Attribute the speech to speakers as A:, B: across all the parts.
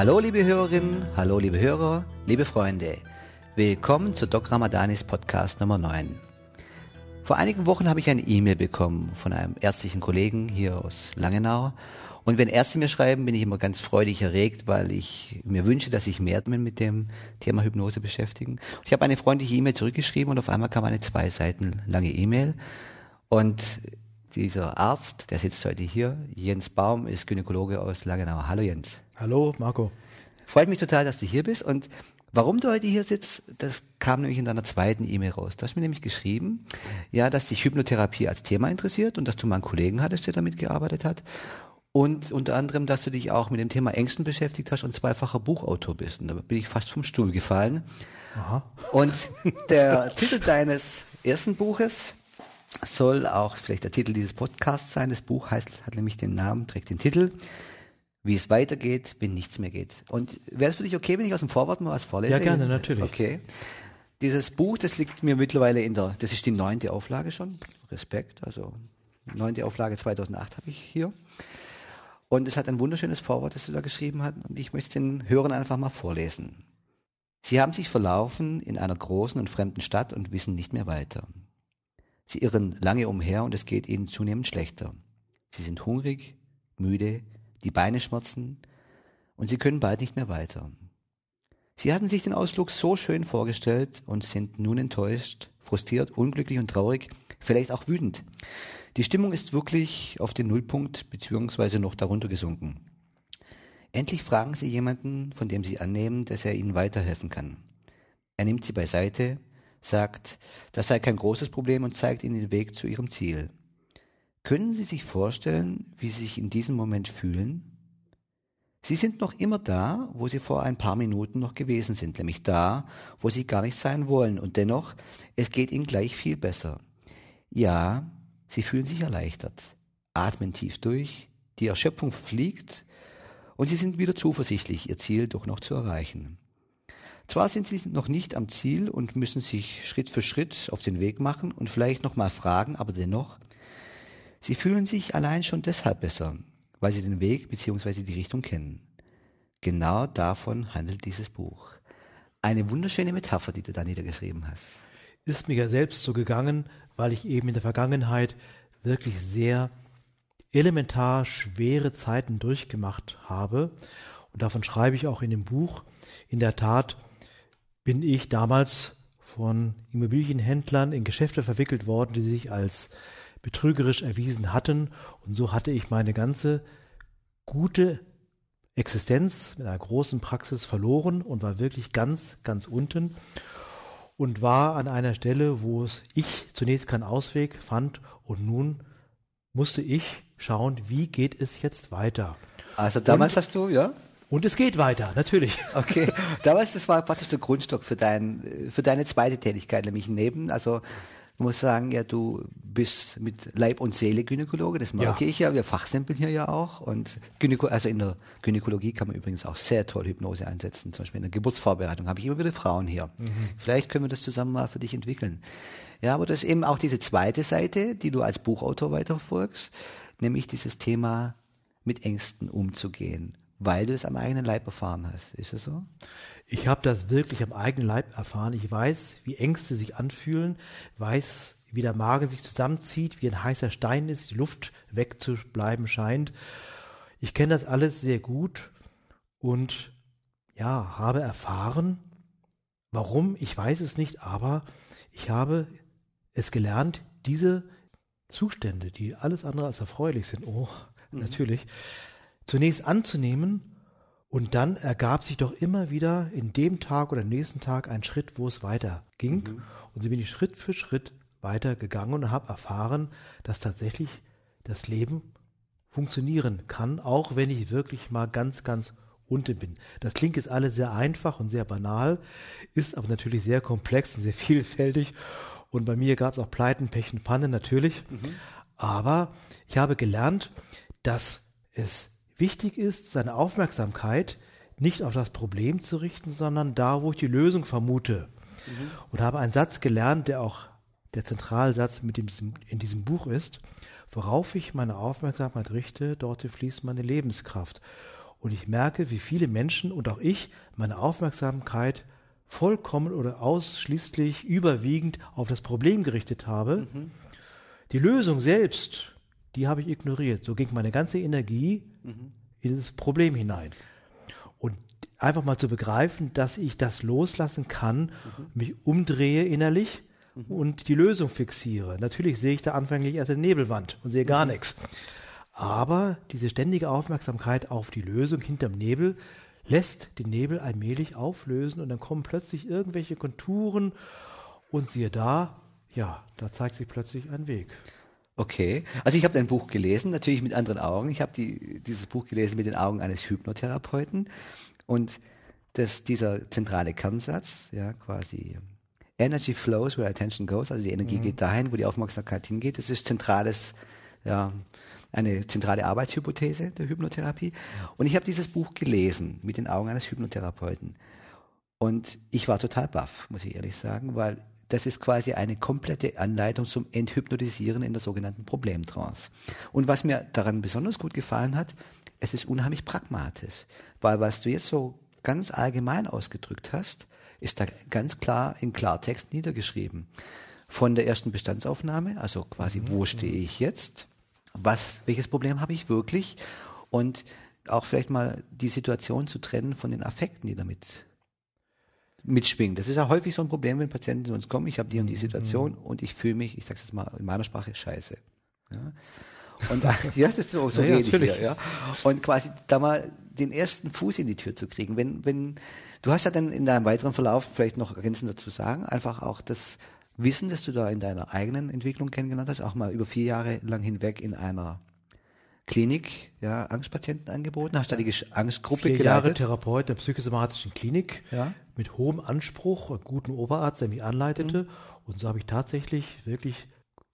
A: Hallo liebe Hörerinnen, hallo liebe Hörer, liebe Freunde. Willkommen zu Doc Ramadanis Podcast Nummer 9. Vor einigen Wochen habe ich eine E-Mail bekommen von einem ärztlichen Kollegen hier aus Langenau. Und wenn Ärzte mir schreiben, bin ich immer ganz freudig erregt, weil ich mir wünsche, dass sich mehr mit dem Thema Hypnose beschäftigen. Ich habe eine freundliche E-Mail zurückgeschrieben und auf einmal kam eine zwei Seiten lange E-Mail. Und dieser Arzt, der sitzt heute hier, Jens Baum, ist Gynäkologe aus Langenau. Hallo Jens.
B: Hallo Marco.
A: Freut mich total, dass du hier bist. Und warum du heute hier sitzt, das kam nämlich in deiner zweiten E-Mail raus. Du hast mir nämlich geschrieben, ja, dass dich Hypnotherapie als Thema interessiert und dass du mal einen Kollegen hattest, der damit gearbeitet hat. Und unter anderem, dass du dich auch mit dem Thema Ängsten beschäftigt hast und zweifacher Buchautor bist. Und da bin ich fast vom Stuhl gefallen. Aha. Und der Titel deines ersten Buches soll auch vielleicht der Titel dieses Podcasts sein. Das Buch heißt, hat nämlich den Namen, trägt den Titel, wie es weitergeht, wenn nichts mehr geht. Und wäre es für dich okay, wenn ich aus dem Vorwort mal was vorlese?
B: Ja, gerne, natürlich.
A: Okay. Dieses Buch, das liegt mir mittlerweile in der, das ist die neunte Auflage schon. Respekt, also neunte Auflage 2008 habe ich hier. Und es hat ein wunderschönes Vorwort, das du da geschrieben hast. Und ich möchte den Hörern einfach mal vorlesen. Sie haben sich verlaufen in einer großen und fremden Stadt und wissen nicht mehr weiter. Sie irren lange umher und es geht ihnen zunehmend schlechter. Sie sind hungrig, müde, die Beine schmerzen und sie können bald nicht mehr weiter. Sie hatten sich den Ausflug so schön vorgestellt und sind nun enttäuscht, frustriert, unglücklich und traurig, vielleicht auch wütend. Die Stimmung ist wirklich auf den Nullpunkt beziehungsweise noch darunter gesunken. Endlich fragen Sie jemanden, von dem Sie annehmen, dass er Ihnen weiterhelfen kann. Er nimmt Sie beiseite, sagt, das sei kein großes Problem und zeigt ihnen den Weg zu ihrem Ziel. Können Sie sich vorstellen, wie Sie sich in diesem Moment fühlen? Sie sind noch immer da, wo Sie vor ein paar Minuten noch gewesen sind, nämlich da, wo Sie gar nicht sein wollen, und dennoch, es geht Ihnen gleich viel besser. Ja, Sie fühlen sich erleichtert, atmen tief durch, die Erschöpfung fliegt, und Sie sind wieder zuversichtlich, Ihr Ziel doch noch zu erreichen. Zwar sind sie noch nicht am Ziel und müssen sich Schritt für Schritt auf den Weg machen und vielleicht nochmal fragen, aber dennoch, sie fühlen sich allein schon deshalb besser, weil sie den Weg bzw. die Richtung kennen. Genau davon handelt dieses Buch. Eine wunderschöne Metapher, die du da niedergeschrieben hast.
B: Ist mir ja selbst so gegangen, weil ich eben in der Vergangenheit wirklich sehr elementar schwere Zeiten durchgemacht habe. Und davon schreibe ich auch in dem Buch. In der Tat bin ich damals von Immobilienhändlern in Geschäfte verwickelt worden, die sich als betrügerisch erwiesen hatten. Und so hatte ich meine ganze gute Existenz mit einer großen Praxis verloren und war wirklich ganz, ganz unten und war an einer Stelle, wo es ich zunächst keinen Ausweg fand und nun musste ich schauen, wie geht es jetzt weiter.
A: Also damals und, hast du, ja?
B: Und es geht weiter, natürlich.
A: Okay, damals, das war praktisch der Grundstock für, dein, für deine zweite Tätigkeit, nämlich neben, also du musst sagen, ja, du bist mit Leib und Seele Gynäkologe, das merke ja. ich ja, wir fachsimpeln hier ja auch und Gynäko also in der Gynäkologie kann man übrigens auch sehr toll Hypnose einsetzen, zum Beispiel in der Geburtsvorbereitung habe ich immer wieder Frauen hier. Mhm. Vielleicht können wir das zusammen mal für dich entwickeln. Ja, aber das ist eben auch diese zweite Seite, die du als Buchautor weiterfolgst, nämlich dieses Thema mit Ängsten umzugehen weil du es am eigenen Leib erfahren hast. Ist es so?
B: Ich habe das wirklich am eigenen Leib erfahren. Ich weiß, wie Ängste sich anfühlen, weiß, wie der Magen sich zusammenzieht, wie ein heißer Stein ist, die Luft wegzubleiben scheint. Ich kenne das alles sehr gut und ja, habe erfahren, warum, ich weiß es nicht, aber ich habe es gelernt, diese Zustände, die alles andere als erfreulich sind, oh, mhm. natürlich, zunächst anzunehmen und dann ergab sich doch immer wieder in dem Tag oder nächsten Tag ein Schritt, wo es weiter ging. Mhm. Und so bin ich Schritt für Schritt weitergegangen und habe erfahren, dass tatsächlich das Leben funktionieren kann, auch wenn ich wirklich mal ganz, ganz unten bin. Das klingt jetzt alles sehr einfach und sehr banal, ist aber natürlich sehr komplex und sehr vielfältig. Und bei mir gab es auch Pleiten, Pech und Pannen natürlich. Mhm. Aber ich habe gelernt, dass es Wichtig ist, seine Aufmerksamkeit nicht auf das Problem zu richten, sondern da, wo ich die Lösung vermute. Mhm. Und habe einen Satz gelernt, der auch der Zentralsatz mit dem, in diesem Buch ist, worauf ich meine Aufmerksamkeit richte, dort fließt meine Lebenskraft. Und ich merke, wie viele Menschen und auch ich meine Aufmerksamkeit vollkommen oder ausschließlich überwiegend auf das Problem gerichtet habe. Mhm. Die Lösung selbst, die habe ich ignoriert. So ging meine ganze Energie mhm. in dieses Problem hinein. Und einfach mal zu begreifen, dass ich das loslassen kann, mhm. mich umdrehe innerlich mhm. und die Lösung fixiere. Natürlich sehe ich da anfänglich erst eine Nebelwand und sehe gar mhm. nichts. Aber diese ständige Aufmerksamkeit auf die Lösung hinterm Nebel lässt den Nebel allmählich auflösen und dann kommen plötzlich irgendwelche Konturen und siehe da, ja, da zeigt sich plötzlich ein Weg.
A: Okay, also ich habe dein Buch gelesen, natürlich mit anderen Augen. Ich habe die, dieses Buch gelesen mit den Augen eines Hypnotherapeuten und das, dieser zentrale Kernsatz, ja, quasi Energy flows where attention goes, also die Energie mhm. geht dahin, wo die Aufmerksamkeit hingeht. Das ist zentrales, ja, eine zentrale Arbeitshypothese der Hypnotherapie. Und ich habe dieses Buch gelesen mit den Augen eines Hypnotherapeuten. Und ich war total baff, muss ich ehrlich sagen, weil das ist quasi eine komplette Anleitung zum Enthypnotisieren in der sogenannten Problemtrance. Und was mir daran besonders gut gefallen hat, es ist unheimlich pragmatisch, weil was du jetzt so ganz allgemein ausgedrückt hast, ist da ganz klar in Klartext niedergeschrieben. Von der ersten Bestandsaufnahme, also quasi, wo stehe ich jetzt? Was, welches Problem habe ich wirklich? Und auch vielleicht mal die Situation zu trennen von den Affekten, die damit mitschwingen. Das ist ja häufig so ein Problem, wenn Patienten zu uns kommen, ich habe die und die Situation mhm. und ich fühle mich, ich sage es mal in meiner Sprache, scheiße. Ja? Und ja, das ist so, so ja, rede ich hier, ja. Und quasi da mal den ersten Fuß in die Tür zu kriegen. Wenn, wenn, du hast ja dann in deinem weiteren Verlauf vielleicht noch ergänzend dazu sagen, einfach auch das Wissen, das du da in deiner eigenen Entwicklung kennengelernt hast, auch mal über vier Jahre lang hinweg in einer Klinik, ja, Angstpatienten angeboten, hast da die Angstgruppe
B: Vier geleitet. Jahre Therapeut der psychosomatischen Klinik ja. Mit hohem Anspruch, einem guten Oberarzt, der mich anleitete. Mhm. Und so habe ich tatsächlich wirklich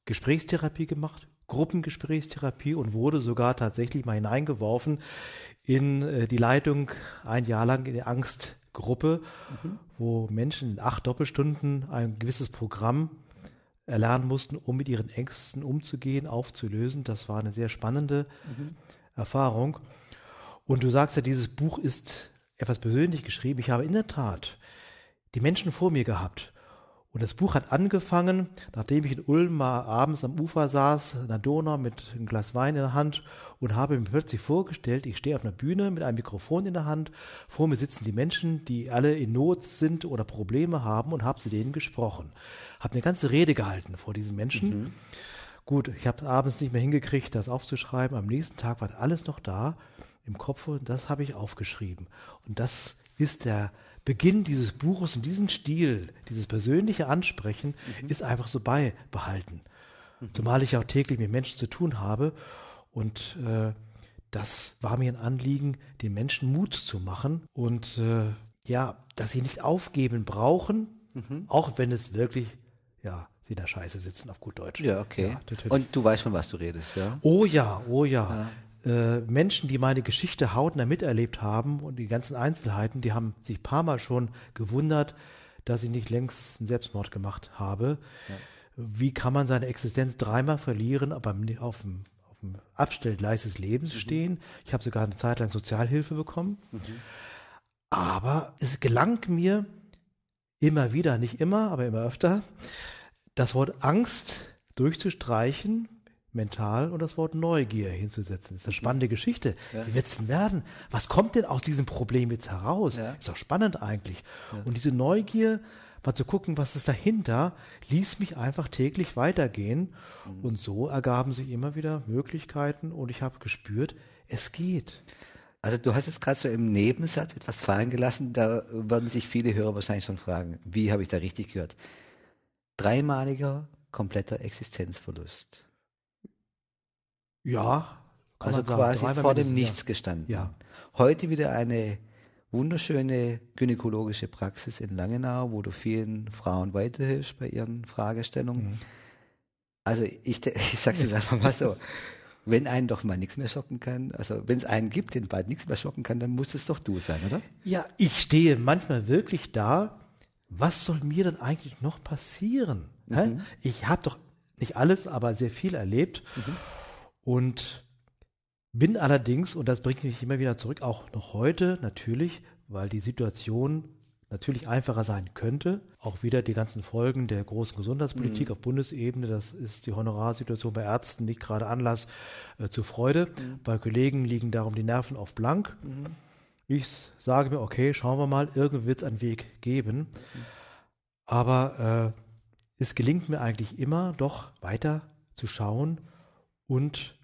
B: Gesprächstherapie gemacht, Gruppengesprächstherapie und wurde sogar tatsächlich mal hineingeworfen in äh, die Leitung ein Jahr lang in die Angstgruppe, mhm. wo Menschen in acht Doppelstunden ein gewisses Programm erlernen mussten, um mit ihren Ängsten umzugehen, aufzulösen. Das war eine sehr spannende mhm. Erfahrung. Und du sagst ja, dieses Buch ist etwas persönlich geschrieben. Ich habe in der Tat die Menschen vor mir gehabt und das Buch hat angefangen, nachdem ich in Ulm mal abends am Ufer saß, in der Donau mit einem Glas Wein in der Hand und habe mir plötzlich vorgestellt, ich stehe auf einer Bühne mit einem Mikrofon in der Hand, vor mir sitzen die Menschen, die alle in Not sind oder Probleme haben und habe zu denen gesprochen. Habe eine ganze Rede gehalten vor diesen Menschen. Mhm. Gut, ich habe abends nicht mehr hingekriegt, das aufzuschreiben. Am nächsten Tag war alles noch da im Kopf und das habe ich aufgeschrieben. Und das ist der Beginn dieses Buches und diesen Stil, dieses persönliche Ansprechen, mhm. ist einfach so beibehalten. Mhm. Zumal ich auch täglich mit Menschen zu tun habe. Und äh, das war mir ein Anliegen, den Menschen Mut zu machen und äh, ja, dass sie nicht aufgeben brauchen, mhm. auch wenn es wirklich, ja, sie in der Scheiße sitzen, auf gut Deutsch.
A: Ja, okay. Ja, und du weißt, von was du redest, ja?
B: Oh ja, oh ja. ja äh, Menschen, die meine Geschichte hautnah miterlebt haben und die ganzen Einzelheiten, die haben sich ein paar Mal schon gewundert, dass ich nicht längst einen Selbstmord gemacht habe. Ja. Wie kann man seine Existenz dreimal verlieren, aber auf dem, auf dem Abstellgleis des Lebens mhm. stehen? Ich habe sogar eine Zeit lang Sozialhilfe bekommen. Mhm. Aber es gelang mir immer wieder, nicht immer, aber immer öfter, das Wort Angst durchzustreichen mental und das Wort Neugier hinzusetzen. Das ist eine spannende Geschichte. Ja. Wie wird es denn werden? Was kommt denn aus diesem Problem jetzt heraus? Ja. Ist doch spannend eigentlich. Ja. Und diese Neugier, mal zu gucken, was ist dahinter, ließ mich einfach täglich weitergehen. Mhm. Und so ergaben sich immer wieder Möglichkeiten und ich habe gespürt, es geht.
A: Also du hast jetzt gerade so im Nebensatz etwas fallen gelassen, da werden sich viele Hörer wahrscheinlich schon fragen, wie habe ich da richtig gehört? Dreimaliger kompletter Existenzverlust.
B: Ja.
A: also quasi vor dem Nichts ja. gestanden.
B: Ja.
A: Heute wieder eine wunderschöne gynäkologische Praxis in Langenau, wo du vielen Frauen weiterhilfst bei ihren Fragestellungen. Mhm. Also ich, ich sage es einfach mal so, wenn einen doch mal nichts mehr schocken kann, also wenn es einen gibt, den bald nichts mehr schocken kann, dann muss es doch du sein, oder?
B: Ja, ich stehe manchmal wirklich da, was soll mir denn eigentlich noch passieren? Mhm. Ich habe doch nicht alles, aber sehr viel erlebt. Mhm. Und Bin allerdings, und das bringt mich immer wieder zurück, auch noch heute natürlich, weil die Situation natürlich einfacher sein könnte. Auch wieder die ganzen Folgen der großen Gesundheitspolitik mhm. auf Bundesebene. Das ist die Honorarsituation bei Ärzten nicht gerade Anlass äh, zur Freude. Mhm. Bei Kollegen liegen darum die Nerven auf blank. Mhm. Ich sage mir, okay, schauen wir mal, irgendwie wird es einen Weg geben. Aber äh, es gelingt mir eigentlich immer, doch weiter zu schauen und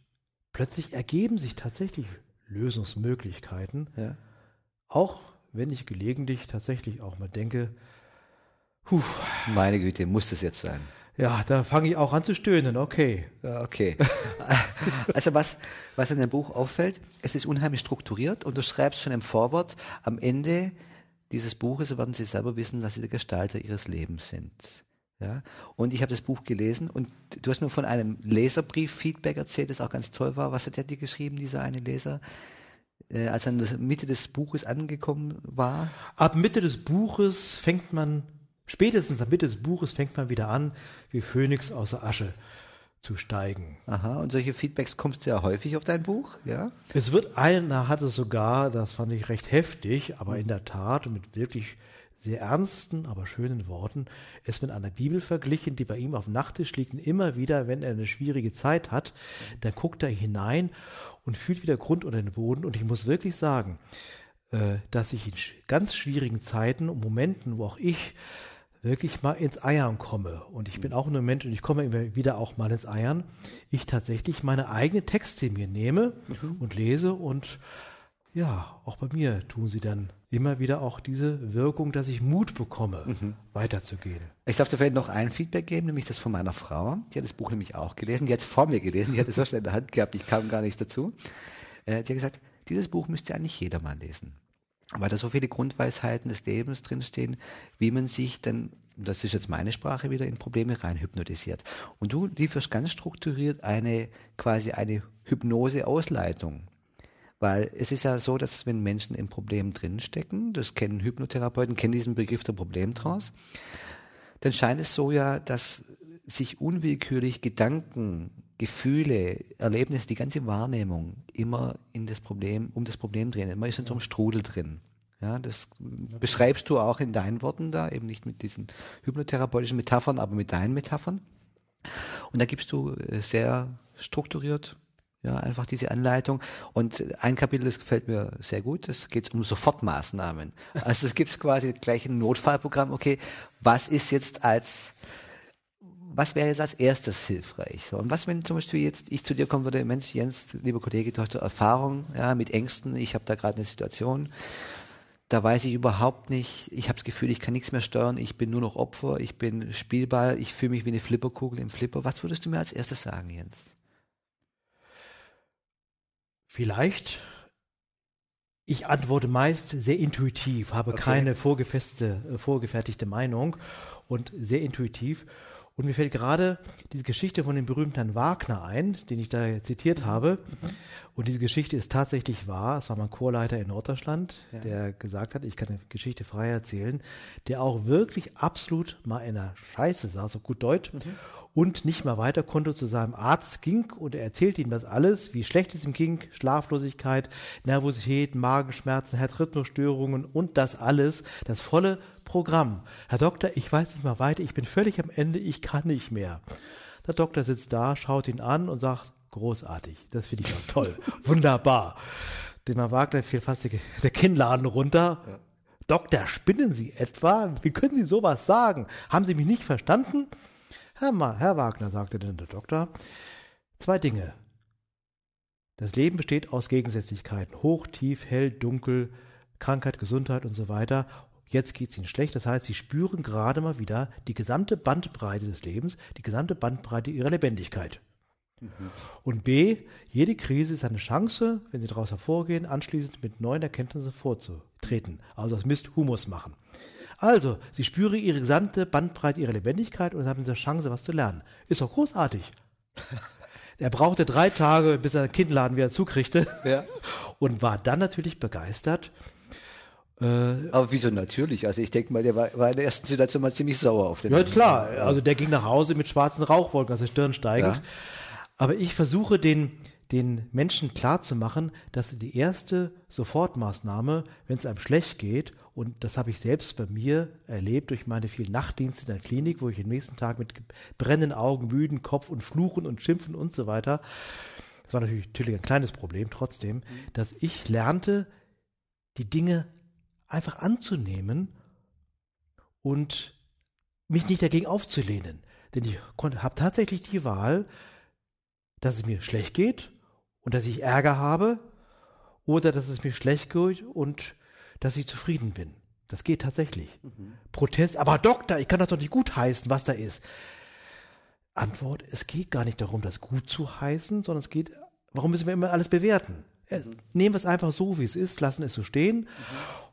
B: plötzlich ergeben sich tatsächlich Lösungsmöglichkeiten. Ja. Auch wenn ich gelegentlich tatsächlich auch mal denke,
A: puh, meine Güte, muss das jetzt sein?
B: Ja, da fange ich auch an zu stöhnen, okay.
A: Ja, okay. also was, was in dem Buch auffällt, es ist unheimlich strukturiert und du schreibst schon im Vorwort, am Ende dieses Buches werden sie selber wissen, dass sie der Gestalter ihres Lebens sind. Ja? Und ich habe das Buch gelesen und du hast mir von einem Leserbrief-Feedback erzählt, das auch ganz toll war. Was hat der dir geschrieben, dieser eine Leser? Äh, als er in der Mitte des Buches angekommen war?
B: Ab Mitte des Buches fängt man, spätestens ab Mitte des Buches fängt man wieder an, wie Phönix aus der Asche zu steigen.
A: Aha, und solche Feedbacks kommst du ja häufig auf dein Buch, ja?
B: Es wird einer hatte sogar, das fand ich recht heftig, aber in der Tat und mit wirklich sehr ernsten, aber schönen Worten es mit einer Bibel verglichen, die bei ihm auf dem Nachttisch liegt. Und immer wieder, wenn er eine schwierige Zeit hat, dann guckt er hinein und fühlt wieder Grund unter den Boden. Und ich muss wirklich sagen, äh, dass ich in ganz schwierigen Zeiten und Momenten, wo auch ich wirklich mal ins Eiern komme, und ich bin auch nur ein Mensch und ich komme immer wieder auch mal ins Eiern, ich tatsächlich meine eigenen Texte mir nehme mhm. und lese und ja, auch bei mir tun sie dann immer wieder auch diese Wirkung, dass ich Mut bekomme, mhm. weiterzugehen.
A: Ich darf dir vielleicht noch ein Feedback geben, nämlich das von meiner Frau. Die hat das Buch nämlich auch gelesen. Die hat es vor mir gelesen. Die hat es so schnell in der Hand gehabt, ich kam gar nicht dazu. Äh, die hat gesagt, dieses Buch müsste eigentlich jedermann lesen. Weil da so viele Grundweisheiten des Lebens drinstehen, wie man sich dann, das ist jetzt meine Sprache wieder, in Probleme rein hypnotisiert. Und du lieferst ganz strukturiert eine, quasi eine Hypnose-Ausleitung weil es ist ja so, dass wenn Menschen im Problem drinstecken, das kennen Hypnotherapeuten, kennen diesen Begriff der Problemtrance, dann scheint es so ja, dass sich unwillkürlich Gedanken, Gefühle, Erlebnisse, die ganze Wahrnehmung immer in das Problem, um das Problem drehen. Man ist in so einem Strudel drin. Ja, das beschreibst du auch in deinen Worten da, eben nicht mit diesen hypnotherapeutischen Metaphern, aber mit deinen Metaphern. Und da gibst du äh, sehr strukturiert ja, einfach diese Anleitung. Und ein Kapitel, das gefällt mir sehr gut, das geht um Sofortmaßnahmen. Also es gibt quasi gleich ein Notfallprogramm, okay, was ist jetzt als, was wäre jetzt als erstes hilfreich? So, und was, wenn zum Beispiel jetzt ich zu dir kommen würde, Mensch, Jens, lieber Kollege, du hast Erfahrung ja, mit Ängsten, ich habe da gerade eine Situation, da weiß ich überhaupt nicht, ich habe das Gefühl, ich kann nichts mehr steuern, ich bin nur noch Opfer, ich bin Spielball, ich fühle mich wie eine Flipperkugel im Flipper. Was würdest du mir als erstes sagen, Jens?
B: Vielleicht. Ich antworte meist sehr intuitiv, habe okay. keine vorgefeste, äh, vorgefertigte Meinung und sehr intuitiv. Und mir fällt gerade diese Geschichte von dem berühmten Herrn Wagner ein, den ich da zitiert mhm. habe. Mhm. Und diese Geschichte ist tatsächlich wahr. Es war mein Chorleiter in Norddeutschland, ja. der gesagt hat, ich kann eine Geschichte frei erzählen, der auch wirklich absolut mal in der Scheiße saß, auf gut Deutsch. Mhm und nicht mehr weiter konnte, zu seinem Arzt ging und er erzählte ihm das alles, wie schlecht es ihm ging, Schlaflosigkeit, Nervosität, Magenschmerzen, Herzrhythmusstörungen und das alles, das volle Programm. Herr Doktor, ich weiß nicht mehr weiter, ich bin völlig am Ende, ich kann nicht mehr. Der Doktor sitzt da, schaut ihn an und sagt, großartig, das finde ich auch toll, wunderbar. Dem Herr Wagner fiel fast der Kinnladen runter. Ja. Doktor, spinnen Sie etwa? Wie können Sie sowas sagen? Haben Sie mich nicht verstanden? Herr, Ma Herr Wagner, sagte denn der Doktor, zwei Dinge. Das Leben besteht aus Gegensätzlichkeiten. Hoch, tief, hell, dunkel, Krankheit, Gesundheit und so weiter. Jetzt geht es Ihnen schlecht. Das heißt, Sie spüren gerade mal wieder die gesamte Bandbreite des Lebens, die gesamte Bandbreite Ihrer Lebendigkeit. Mhm. Und B, jede Krise ist eine Chance, wenn Sie daraus hervorgehen, anschließend mit neuen Erkenntnissen vorzutreten. Also das Mist Humus machen. Also, sie spüren ihre gesamte Bandbreite ihrer Lebendigkeit und haben diese Chance, was zu lernen. Ist doch großartig. er brauchte drei Tage, bis er den Kinderladen wieder zukriegte ja. und war dann natürlich begeistert.
A: Äh, Aber wieso natürlich? Also ich denke mal, der war, war in der ersten Situation mal ziemlich sauer auf den.
B: Ja, klar. Also der ging nach Hause mit schwarzen Rauchwolken aus der Stirn steigend. Ja. Aber ich versuche den, den Menschen klarzumachen, dass die erste Sofortmaßnahme, wenn es einem schlecht geht, und das habe ich selbst bei mir erlebt durch meine vielen Nachtdienste in der Klinik, wo ich den nächsten Tag mit brennenden Augen, müden Kopf und Fluchen und Schimpfen und so weiter, das war natürlich, natürlich ein kleines Problem trotzdem, dass ich lernte, die Dinge einfach anzunehmen und mich nicht dagegen aufzulehnen. Denn ich habe tatsächlich die Wahl, dass es mir schlecht geht und dass ich Ärger habe oder dass es mir schlecht geht und dass ich zufrieden bin. Das geht tatsächlich. Mhm. Protest, aber Doktor, ich kann das doch nicht gut heißen, was da ist. Antwort, es geht gar nicht darum, das gut zu heißen, sondern es geht, warum müssen wir immer alles bewerten? Äh, mhm. Nehmen wir es einfach so, wie es ist, lassen es so stehen mhm.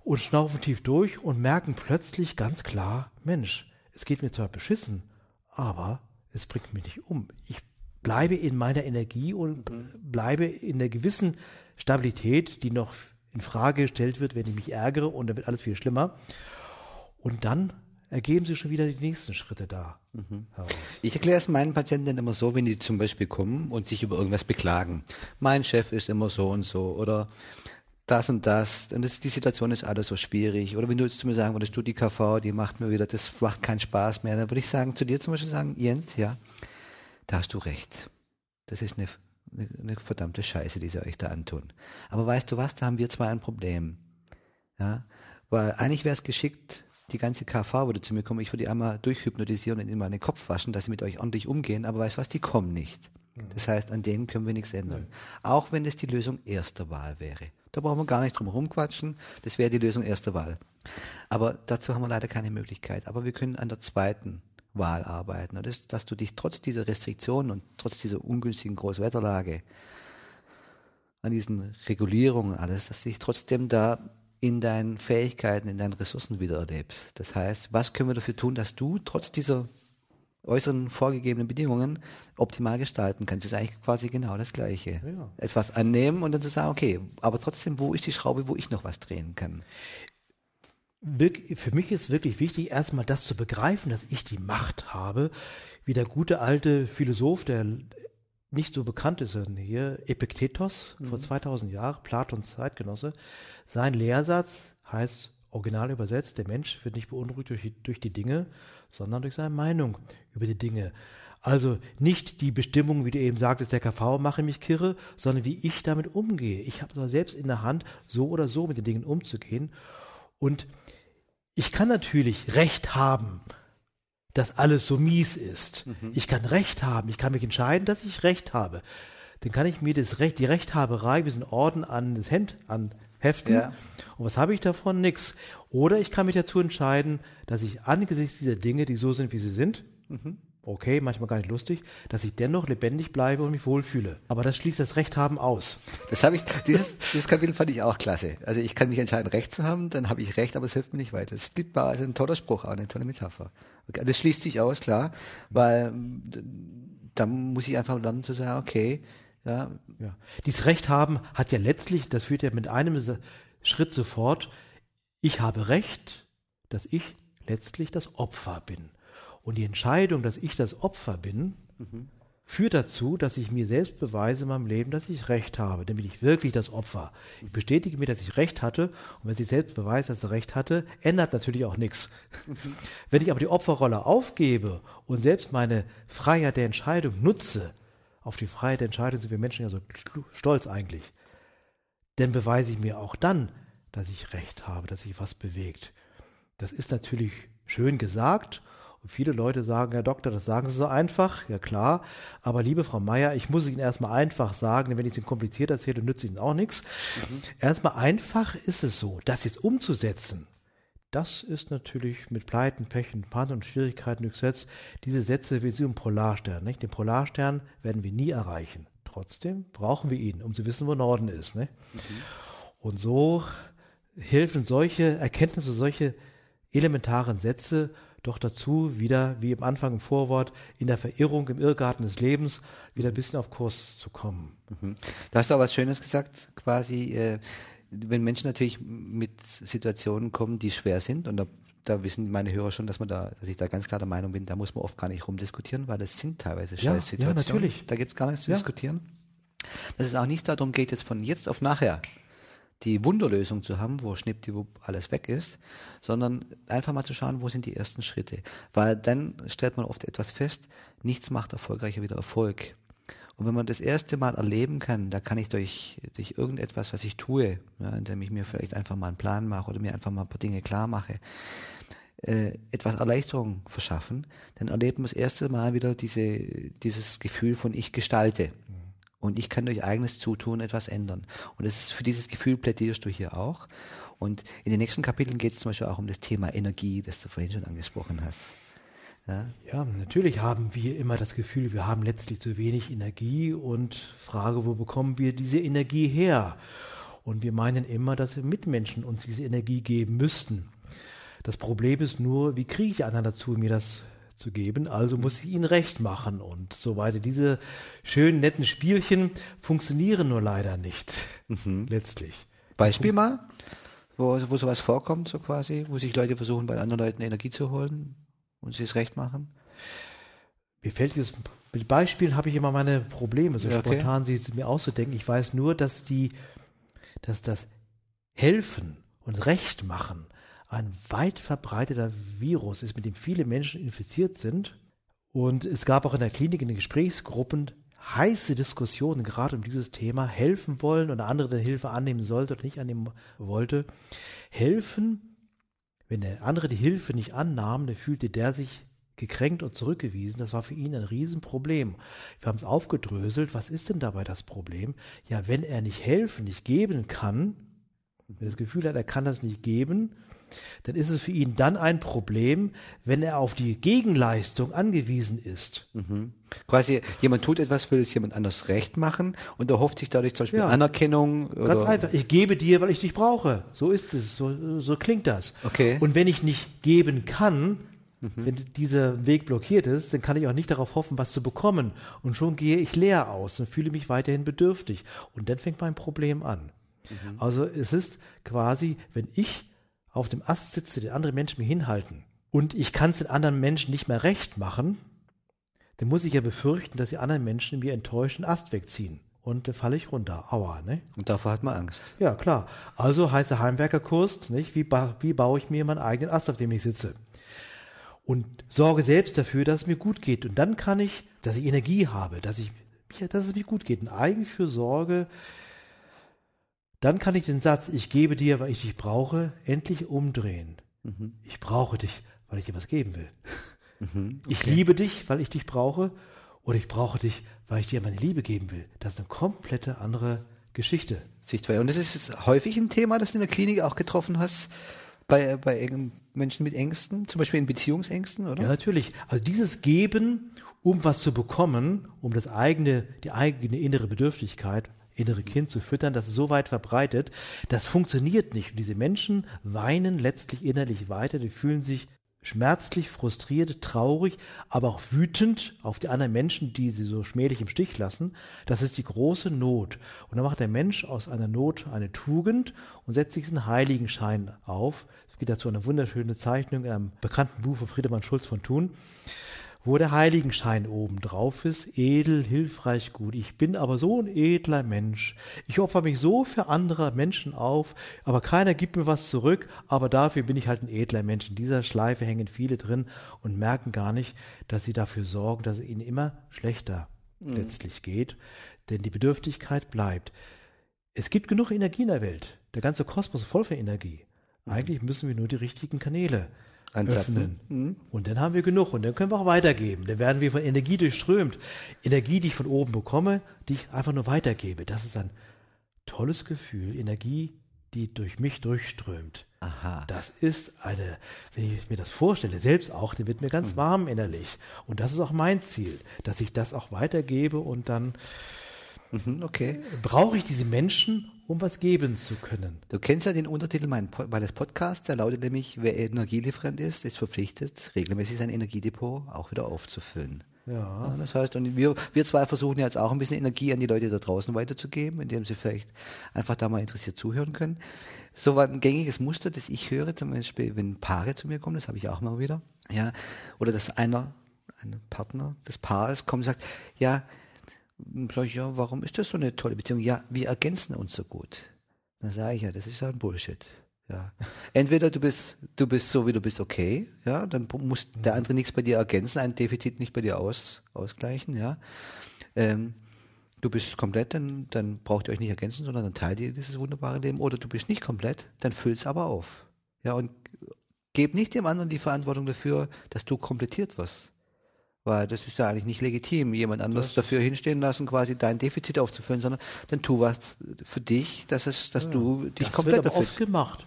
B: und schnaufen tief durch und merken plötzlich ganz klar, Mensch, es geht mir zwar beschissen, aber es bringt mich nicht um. Ich bleibe in meiner Energie und mhm. bleibe in der gewissen Stabilität, die noch in Frage gestellt wird, wenn ich mich ärgere und dann wird alles viel schlimmer. Und dann ergeben sich schon wieder die nächsten Schritte da. Mhm.
A: Ich erkläre es meinen Patienten immer so, wenn die zum Beispiel kommen und sich über irgendwas beklagen. Mein Chef ist immer so und so oder das und das und das, die Situation ist alles so schwierig. Oder wenn du jetzt zu mir sagen würdest, du die KV, die macht mir wieder, das macht keinen Spaß mehr, dann würde ich sagen, zu dir zum Beispiel sagen, Jens, ja, da hast du recht. Das ist eine, eine, eine verdammte Scheiße, die sie euch da antun. Aber weißt du was, da haben wir zwar ein Problem. Ja, weil eigentlich wäre es geschickt, die ganze KV würde zu mir kommen, ich würde die einmal durchhypnotisieren und in meinen Kopf waschen, dass sie mit euch ordentlich umgehen, aber weißt du was, die kommen nicht. Mhm. Das heißt, an denen können wir nichts ändern. Nee. Auch wenn es die Lösung erster Wahl wäre. Da brauchen wir gar nicht drum herum quatschen, das wäre die Lösung erster Wahl. Aber dazu haben wir leider keine Möglichkeit. Aber wir können an der zweiten Wahl arbeiten. Und das dass du dich trotz dieser Restriktionen und trotz dieser ungünstigen Großwetterlage an diesen Regulierungen alles, dass du dich trotzdem da in deinen Fähigkeiten, in deinen Ressourcen wieder erlebst. Das heißt, was können wir dafür tun, dass du trotz dieser äußeren vorgegebenen Bedingungen optimal gestalten kannst? Das ist eigentlich quasi genau das Gleiche. Ja. Etwas annehmen und dann zu sagen, okay, aber trotzdem, wo ist die Schraube, wo ich noch was drehen kann?
B: Für mich ist wirklich wichtig, erstmal das zu begreifen, dass ich die Macht habe, wie der gute alte Philosoph, der nicht so bekannt ist hier, Epiktetos, mhm. vor 2000 Jahren, Platons Zeitgenosse, sein Lehrsatz heißt, original übersetzt, der Mensch wird nicht beunruhigt durch die, durch die Dinge, sondern durch seine Meinung über die Dinge. Also nicht die Bestimmung, wie du eben sagtest, der KV mache mich kirre, sondern wie ich damit umgehe. Ich habe es selbst in der Hand, so oder so mit den Dingen umzugehen. Und ich kann natürlich Recht haben, dass alles so mies ist. Mhm. Ich kann Recht haben. Ich kann mich entscheiden, dass ich Recht habe. Dann kann ich mir das Recht, die Rechthaberei ein Orden an das Hemd anheften. Ja. Und was habe ich davon? Nix. Oder ich kann mich dazu entscheiden, dass ich angesichts dieser Dinge, die so sind, wie sie sind, mhm okay, manchmal gar nicht lustig, dass ich dennoch lebendig bleibe und mich wohlfühle. Aber das schließt das Recht haben aus.
A: Das habe ich, dieses, dieses Kapitel fand ich auch klasse. Also ich kann mich entscheiden, Recht zu haben, dann habe ich Recht, aber es hilft mir nicht weiter. Das ist also ein toller Spruch, auch eine tolle Metapher. Das schließt sich aus, klar, weil da muss ich einfach lernen zu sagen, okay, ja.
B: ja. Dieses Recht haben hat ja letztlich, das führt ja mit einem Schritt sofort, ich habe Recht, dass ich letztlich das Opfer bin. Und die Entscheidung, dass ich das Opfer bin, mhm. führt dazu, dass ich mir selbst beweise in meinem Leben, dass ich Recht habe. Dann bin ich wirklich das Opfer. Ich bestätige mir, dass ich Recht hatte. Und wenn ich selbst beweise, dass ich Recht hatte, ändert natürlich auch nichts. Mhm. Wenn ich aber die Opferrolle aufgebe und selbst meine Freiheit der Entscheidung nutze, auf die Freiheit der Entscheidung sind wir Menschen ja so stolz eigentlich, dann beweise ich mir auch dann, dass ich Recht habe, dass sich was bewegt. Das ist natürlich schön gesagt und viele Leute sagen, Herr Doktor, das sagen Sie so einfach. Ja klar. Aber liebe Frau Meier, ich muss Ihnen erstmal einfach sagen, denn wenn ich es Ihnen kompliziert erzähle, nützt Ihnen auch nichts. Mhm. Erstmal einfach ist es so, das jetzt umzusetzen. Das ist natürlich mit Pleiten, Pechen, Pannen und Schwierigkeiten durchsetzt. Diese Sätze wie Sie im Polarstern. Nicht? Den Polarstern werden wir nie erreichen. Trotzdem brauchen wir ihn, um zu wissen, wo Norden ist. Mhm. Und so helfen solche Erkenntnisse, solche elementaren Sätze, doch dazu wieder, wie im Anfang im Vorwort, in der Verirrung, im Irrgarten des Lebens, wieder ein bisschen auf Kurs zu kommen.
A: Mhm. Da hast du auch was Schönes gesagt, quasi, äh, wenn Menschen natürlich mit Situationen kommen, die schwer sind, und da, da wissen meine Hörer schon, dass man da, dass ich da ganz klar der Meinung bin, da muss man oft gar nicht rumdiskutieren, weil das sind teilweise Scheißsituationen. Ja, ja, natürlich. Da gibt es gar nichts zu ja. diskutieren. dass es auch nicht darum geht, jetzt von jetzt auf nachher die Wunderlösung zu haben, wo schnippdiwupp alles weg ist, sondern einfach mal zu schauen, wo sind die ersten Schritte. Weil dann stellt man oft etwas fest, nichts macht erfolgreicher wieder Erfolg. Und wenn man das erste Mal erleben kann, da kann ich durch, durch irgendetwas, was ich tue, ja, indem ich mir vielleicht einfach mal einen Plan mache oder mir einfach mal ein paar Dinge klar mache, äh, etwas Erleichterung verschaffen, dann erlebt man das erste Mal wieder diese, dieses Gefühl von ich gestalte. Und ich kann durch eigenes Zutun etwas ändern. Und das ist, für dieses Gefühl plädierst du hier auch. Und in den nächsten Kapiteln geht es zum Beispiel auch um das Thema Energie, das du vorhin schon angesprochen hast.
B: Ja? ja, natürlich haben wir immer das Gefühl, wir haben letztlich zu wenig Energie und Frage, wo bekommen wir diese Energie her? Und wir meinen immer, dass wir Mitmenschen uns diese Energie geben müssten. Das Problem ist nur, wie kriege ich anderen dazu, mir das zu geben, also muss ich ihnen recht machen und so weiter. Diese schönen, netten Spielchen funktionieren nur leider nicht, mhm. letztlich.
A: Beispiel mal, wo, wo sowas vorkommt, so quasi, wo sich Leute versuchen, bei anderen Leuten Energie zu holen und sie es recht machen?
B: Mir fällt jetzt, mit Beispielen habe ich immer meine Probleme, so okay. spontan sie mir auszudenken. Ich weiß nur, dass die, dass das Helfen und Recht machen ein weit verbreiteter Virus ist, mit dem viele Menschen infiziert sind. Und es gab auch in der Klinik in den Gesprächsgruppen heiße Diskussionen gerade um dieses Thema, helfen wollen oder andere der Hilfe annehmen sollte oder nicht annehmen wollte. Helfen, wenn der andere die Hilfe nicht annahm, dann fühlte der sich gekränkt und zurückgewiesen. Das war für ihn ein Riesenproblem. Wir haben es aufgedröselt. Was ist denn dabei das Problem? Ja, wenn er nicht helfen, nicht geben kann, wenn er das Gefühl hat, er kann das nicht geben, dann ist es für ihn dann ein Problem, wenn er auf die Gegenleistung angewiesen ist.
A: Mhm. Quasi, jemand tut etwas, will es jemand anders recht machen und erhofft sich dadurch zum Beispiel ja. Anerkennung.
B: Oder? Ganz einfach, ich gebe dir, weil ich dich brauche. So ist es, so, so klingt das.
A: Okay.
B: Und wenn ich nicht geben kann, mhm. wenn dieser Weg blockiert ist, dann kann ich auch nicht darauf hoffen, was zu bekommen. Und schon gehe ich leer aus und fühle mich weiterhin bedürftig. Und dann fängt mein Problem an. Mhm. Also es ist quasi, wenn ich auf dem Ast sitze, den andere Menschen mir hinhalten und ich kann es den anderen Menschen nicht mehr recht machen, dann muss ich ja befürchten, dass die anderen Menschen mir enttäuschen Ast wegziehen. Und dann falle ich runter. Aua, ne?
A: Und davor hat man Angst.
B: Ja, klar. Also heißt der Heimwerkerkurs, nicht? Wie, ba wie baue ich mir meinen eigenen Ast, auf dem ich sitze? Und sorge selbst dafür, dass es mir gut geht. Und dann kann ich, dass ich Energie habe, dass ich, ja, dass es mir gut geht. Eine Eigenfürsorge dann kann ich den Satz, ich gebe dir, weil ich dich brauche, endlich umdrehen. Mhm. Ich brauche dich, weil ich dir was geben will. Mhm, okay. Ich liebe dich, weil ich dich brauche, oder ich brauche dich, weil ich dir meine Liebe geben will. Das ist eine komplette andere Geschichte.
A: Sichtweise. Und das ist häufig ein Thema, das du in der Klinik auch getroffen hast, bei, bei Menschen mit Ängsten, zum Beispiel in Beziehungsängsten, oder?
B: Ja, natürlich. Also dieses Geben, um was zu bekommen, um das eigene, die eigene innere Bedürftigkeit innere Kind zu füttern, das ist so weit verbreitet, das funktioniert nicht. Und diese Menschen weinen letztlich innerlich weiter, die fühlen sich schmerzlich, frustriert, traurig, aber auch wütend auf die anderen Menschen, die sie so schmählich im Stich lassen. Das ist die große Not. Und dann macht der Mensch aus einer Not eine Tugend und setzt sich einen Heiligenschein auf. Es gibt dazu eine wunderschöne Zeichnung in einem bekannten Buch von Friedemann Schulz von Thun wo der Heiligenschein oben drauf ist, edel, hilfreich, gut. Ich bin aber so ein edler Mensch. Ich opfer mich so für andere Menschen auf, aber keiner gibt mir was zurück, aber dafür bin ich halt ein edler Mensch. In dieser Schleife hängen viele drin und merken gar nicht, dass sie dafür sorgen, dass es ihnen immer schlechter mhm. letztlich geht, denn die Bedürftigkeit bleibt. Es gibt genug Energie in der Welt. Der ganze Kosmos ist voll von Energie. Mhm. Eigentlich müssen wir nur die richtigen Kanäle öffnen. Mhm. Und dann haben wir genug und dann können wir auch weitergeben. Dann werden wir von Energie durchströmt. Energie, die ich von oben bekomme, die ich einfach nur weitergebe. Das ist ein tolles Gefühl. Energie, die durch mich durchströmt.
A: Aha.
B: Das ist eine, wenn ich mir das vorstelle, selbst auch, dann wird mir ganz mhm. warm innerlich. Und das ist auch mein Ziel, dass ich das auch weitergebe und dann
A: mhm, okay.
B: brauche ich diese Menschen, um was geben zu können.
A: Du kennst ja den Untertitel meines Podcasts, der lautet nämlich, wer Energielieferant ist, ist verpflichtet, regelmäßig sein Energiedepot auch wieder aufzufüllen.
B: Ja.
A: das heißt, und wir, wir zwei versuchen jetzt auch ein bisschen Energie an die Leute da draußen weiterzugeben, indem sie vielleicht einfach da mal interessiert zuhören können. So war ein gängiges Muster, das ich höre, zum Beispiel, wenn Paare zu mir kommen, das habe ich auch mal wieder, ja, oder dass einer, ein Partner des Paares kommt und sagt, ja, Sag ich, ja, warum ist das so eine tolle Beziehung? Ja, wir ergänzen uns so gut. Dann sage ich ja, das ist ja ein Bullshit. Ja. Entweder du bist, du bist so wie du bist okay, ja, dann muss der andere nichts bei dir ergänzen, ein Defizit nicht bei dir aus, ausgleichen, ja. Ähm, du bist komplett, dann, dann braucht ihr euch nicht ergänzen, sondern dann teilt ihr dieses wunderbare Leben. Oder du bist nicht komplett, dann füll's aber auf. Ja, und gib nicht dem anderen die Verantwortung dafür, dass du komplettiert wirst. Weil das ist ja eigentlich nicht legitim, jemand anders dafür hinstehen lassen, quasi dein Defizit aufzufüllen, sondern dann tu was für dich, dass es, dass ja, du dich
B: das
A: komplett
B: wird aber oft gemacht.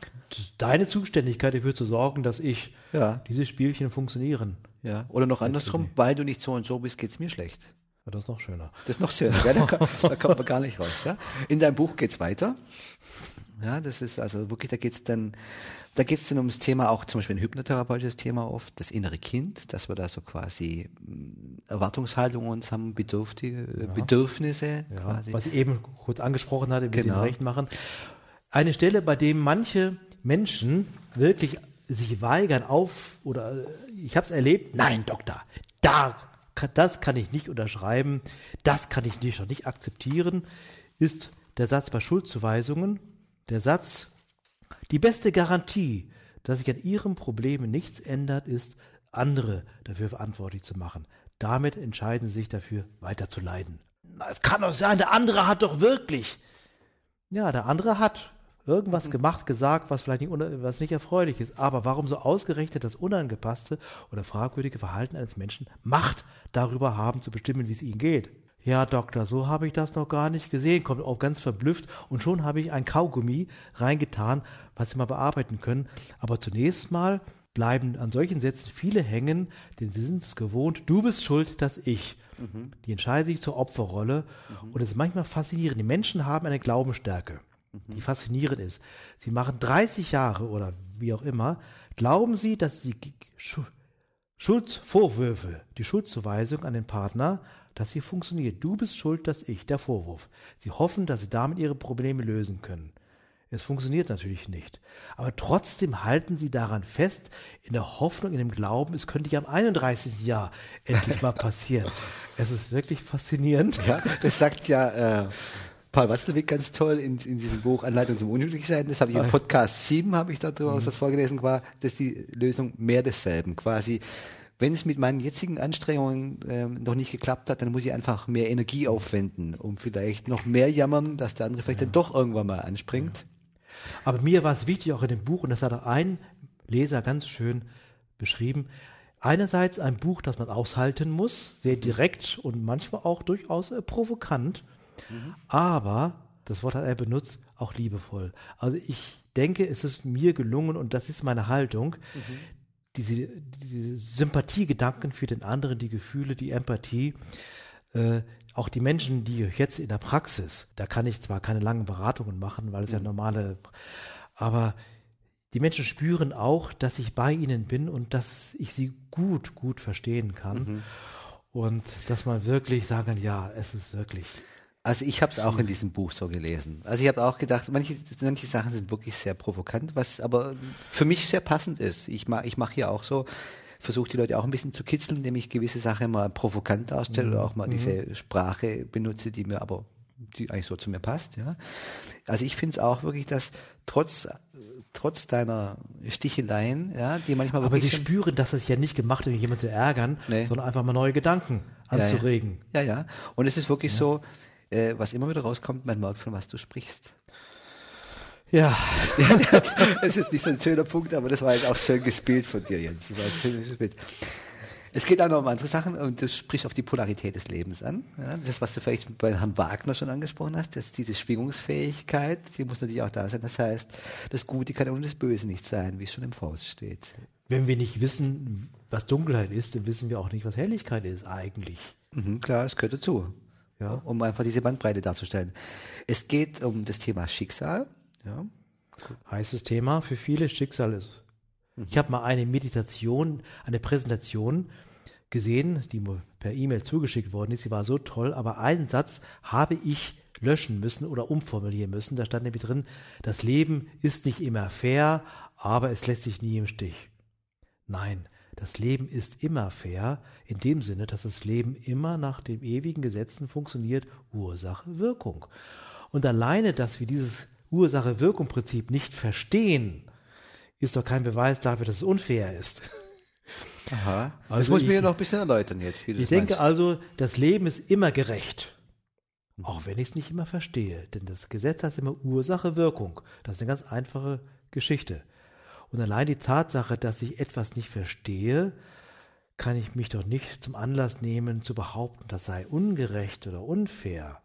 B: Deine Zuständigkeit dafür zu sorgen, dass ich
A: ja.
B: diese Spielchen funktionieren.
A: Ja. Oder noch andersrum, weil du nicht so und so bist, geht's mir schlecht.
B: Ja, das ist noch schöner.
A: Das ist noch schöner. Ja, da, da kommt man gar nicht raus. Ja? In deinem Buch geht's weiter. Ja, das ist also wirklich, da geht's dann, da geht's dann ums Thema auch zum Beispiel ein hypnotherapeutisches Thema oft, das innere Kind, dass wir da so quasi mm, Erwartungshaltungen uns haben, Bedürftige, ja. Bedürfnisse.
B: Ja, was ich eben kurz angesprochen hatte, mit genau. dem Recht machen. Eine Stelle, bei dem manche Menschen wirklich sich weigern auf, oder ich habe es erlebt, nein, Doktor, da das kann ich nicht unterschreiben, das kann ich nicht, nicht akzeptieren, ist der Satz bei Schuldzuweisungen, der Satz, die beste Garantie, dass sich an Ihren Problemen nichts ändert, ist, andere dafür verantwortlich zu machen. Damit entscheiden Sie sich dafür, weiterzuleiden. Es kann doch sein, der andere hat doch wirklich. Ja, der andere hat irgendwas mhm. gemacht, gesagt, was vielleicht nicht, was nicht erfreulich ist. Aber warum so ausgerechnet das unangepasste oder fragwürdige Verhalten eines Menschen Macht darüber haben, zu bestimmen, wie es ihnen geht? Ja, Doktor, so habe ich das noch gar nicht gesehen, kommt auch ganz verblüfft und schon habe ich ein Kaugummi reingetan, was Sie mal bearbeiten können. Aber zunächst mal bleiben an solchen Sätzen viele hängen, denn sie sind es gewohnt, du bist schuld, dass ich. Mhm. Die entscheiden sich zur Opferrolle mhm. und es ist manchmal faszinierend. Die Menschen haben eine Glaubensstärke die faszinierend ist. Sie machen 30 Jahre oder wie auch immer, glauben sie, dass sie Schuldvorwürfe, die Schuldzuweisung an den Partner, dass sie funktioniert. Du bist schuld, dass ich, der Vorwurf. Sie hoffen, dass sie damit ihre Probleme lösen können. Es funktioniert natürlich nicht. Aber trotzdem halten sie daran fest, in der Hoffnung, in dem Glauben, es könnte ja am 31. Jahr endlich mal passieren. es ist wirklich faszinierend.
A: Ja, das sagt ja äh, Paul Watzlawick ganz toll in, in diesem Buch Anleitung zum Unglücklichsein. Das habe ich im Podcast 7, habe ich da drüber mhm. was vorgelesen, war, das ist die Lösung mehr desselben. Quasi, wenn es mit meinen jetzigen Anstrengungen ähm, noch nicht geklappt hat, dann muss ich einfach mehr Energie aufwenden, um vielleicht noch mehr jammern, dass der andere vielleicht ja. dann doch irgendwann mal anspringt.
B: Aber mir war es wichtig, auch in dem Buch, und das hat auch ein Leser ganz schön beschrieben, einerseits ein Buch, das man aushalten muss, sehr direkt und manchmal auch durchaus äh, provokant, Mhm. Aber, das Wort hat er benutzt, auch liebevoll. Also ich denke, es ist mir gelungen und das ist meine Haltung, mhm. Diese, diese Sympathiegedanken für den anderen, die Gefühle, die Empathie, äh, auch die Menschen, die jetzt in der Praxis, da kann ich zwar keine langen Beratungen machen, weil es mhm. ja normale, aber die Menschen spüren auch, dass ich bei ihnen bin und dass ich sie gut, gut verstehen kann. Mhm. Und dass man wirklich sagen kann, ja, es ist wirklich
A: also ich habe es auch in diesem Buch so gelesen. Also ich habe auch gedacht, manche, manche Sachen sind wirklich sehr provokant, was aber für mich sehr passend ist. Ich mache ich mach hier auch so, versuche die Leute auch ein bisschen zu kitzeln, indem ich gewisse Sachen mal provokant darstelle mhm. oder auch mal mhm. diese Sprache benutze, die mir aber die eigentlich so zu mir passt. Ja. Also ich finde es auch wirklich, dass trotz trotz deiner Sticheleien, ja, die manchmal
B: Aber sie spüren, dass es ja nicht gemacht ist, um jemanden zu ärgern, nee. sondern einfach mal neue Gedanken anzuregen.
A: Ja, ja. ja, ja. Und es ist wirklich so, äh, was immer wieder rauskommt, man merkt, von was du sprichst.
B: Ja.
A: das ist nicht so ein schöner Punkt, aber das war jetzt auch schön gespielt von dir, Jens. Das war ein schönes Bild. Es geht auch noch um andere Sachen und du sprichst auf die Polarität des Lebens an. Ja, das, was du vielleicht bei Herrn Wagner schon angesprochen hast, dass diese Schwingungsfähigkeit, die muss natürlich auch da sein. Das heißt, das Gute kann ohne das Böse nicht sein, wie es schon im Faust steht.
B: Wenn wir nicht wissen, was Dunkelheit ist, dann wissen wir auch nicht, was Helligkeit ist eigentlich.
A: Mhm, klar, es gehört dazu ja, um einfach diese Bandbreite darzustellen. Es geht um das Thema Schicksal. Ja.
B: Heißes Thema für viele. Schicksal ist. Mhm. Ich habe mal eine Meditation, eine Präsentation gesehen, die mir per E-Mail zugeschickt worden ist. Sie war so toll, aber einen Satz habe ich löschen müssen oder umformulieren müssen. Da stand nämlich drin, das Leben ist nicht immer fair, aber es lässt sich nie im Stich. Nein, Das Leben ist immer fair, in dem Sinne, dass das Leben immer nach den ewigen Gesetzen funktioniert, Ursache, Wirkung. Und alleine, dass wir dieses Ursache-Wirkung-Prinzip nicht verstehen, ist doch kein Beweis dafür, dass es unfair ist.
A: Aha. Also das muss ich, mir ja noch ein bisschen erläutern jetzt.
B: ich denke meinst. also, das Leben ist immer gerecht. Auch wenn ich es nicht immer verstehe. Denn das Gesetz heißt immer Ursache, Wirkung. Das ist eine ganz einfache Geschichte. Und allein die Tatsache, dass ich etwas nicht verstehe, kann ich mich doch nicht zum Anlass nehmen, zu behaupten, das sei ungerecht oder unfair.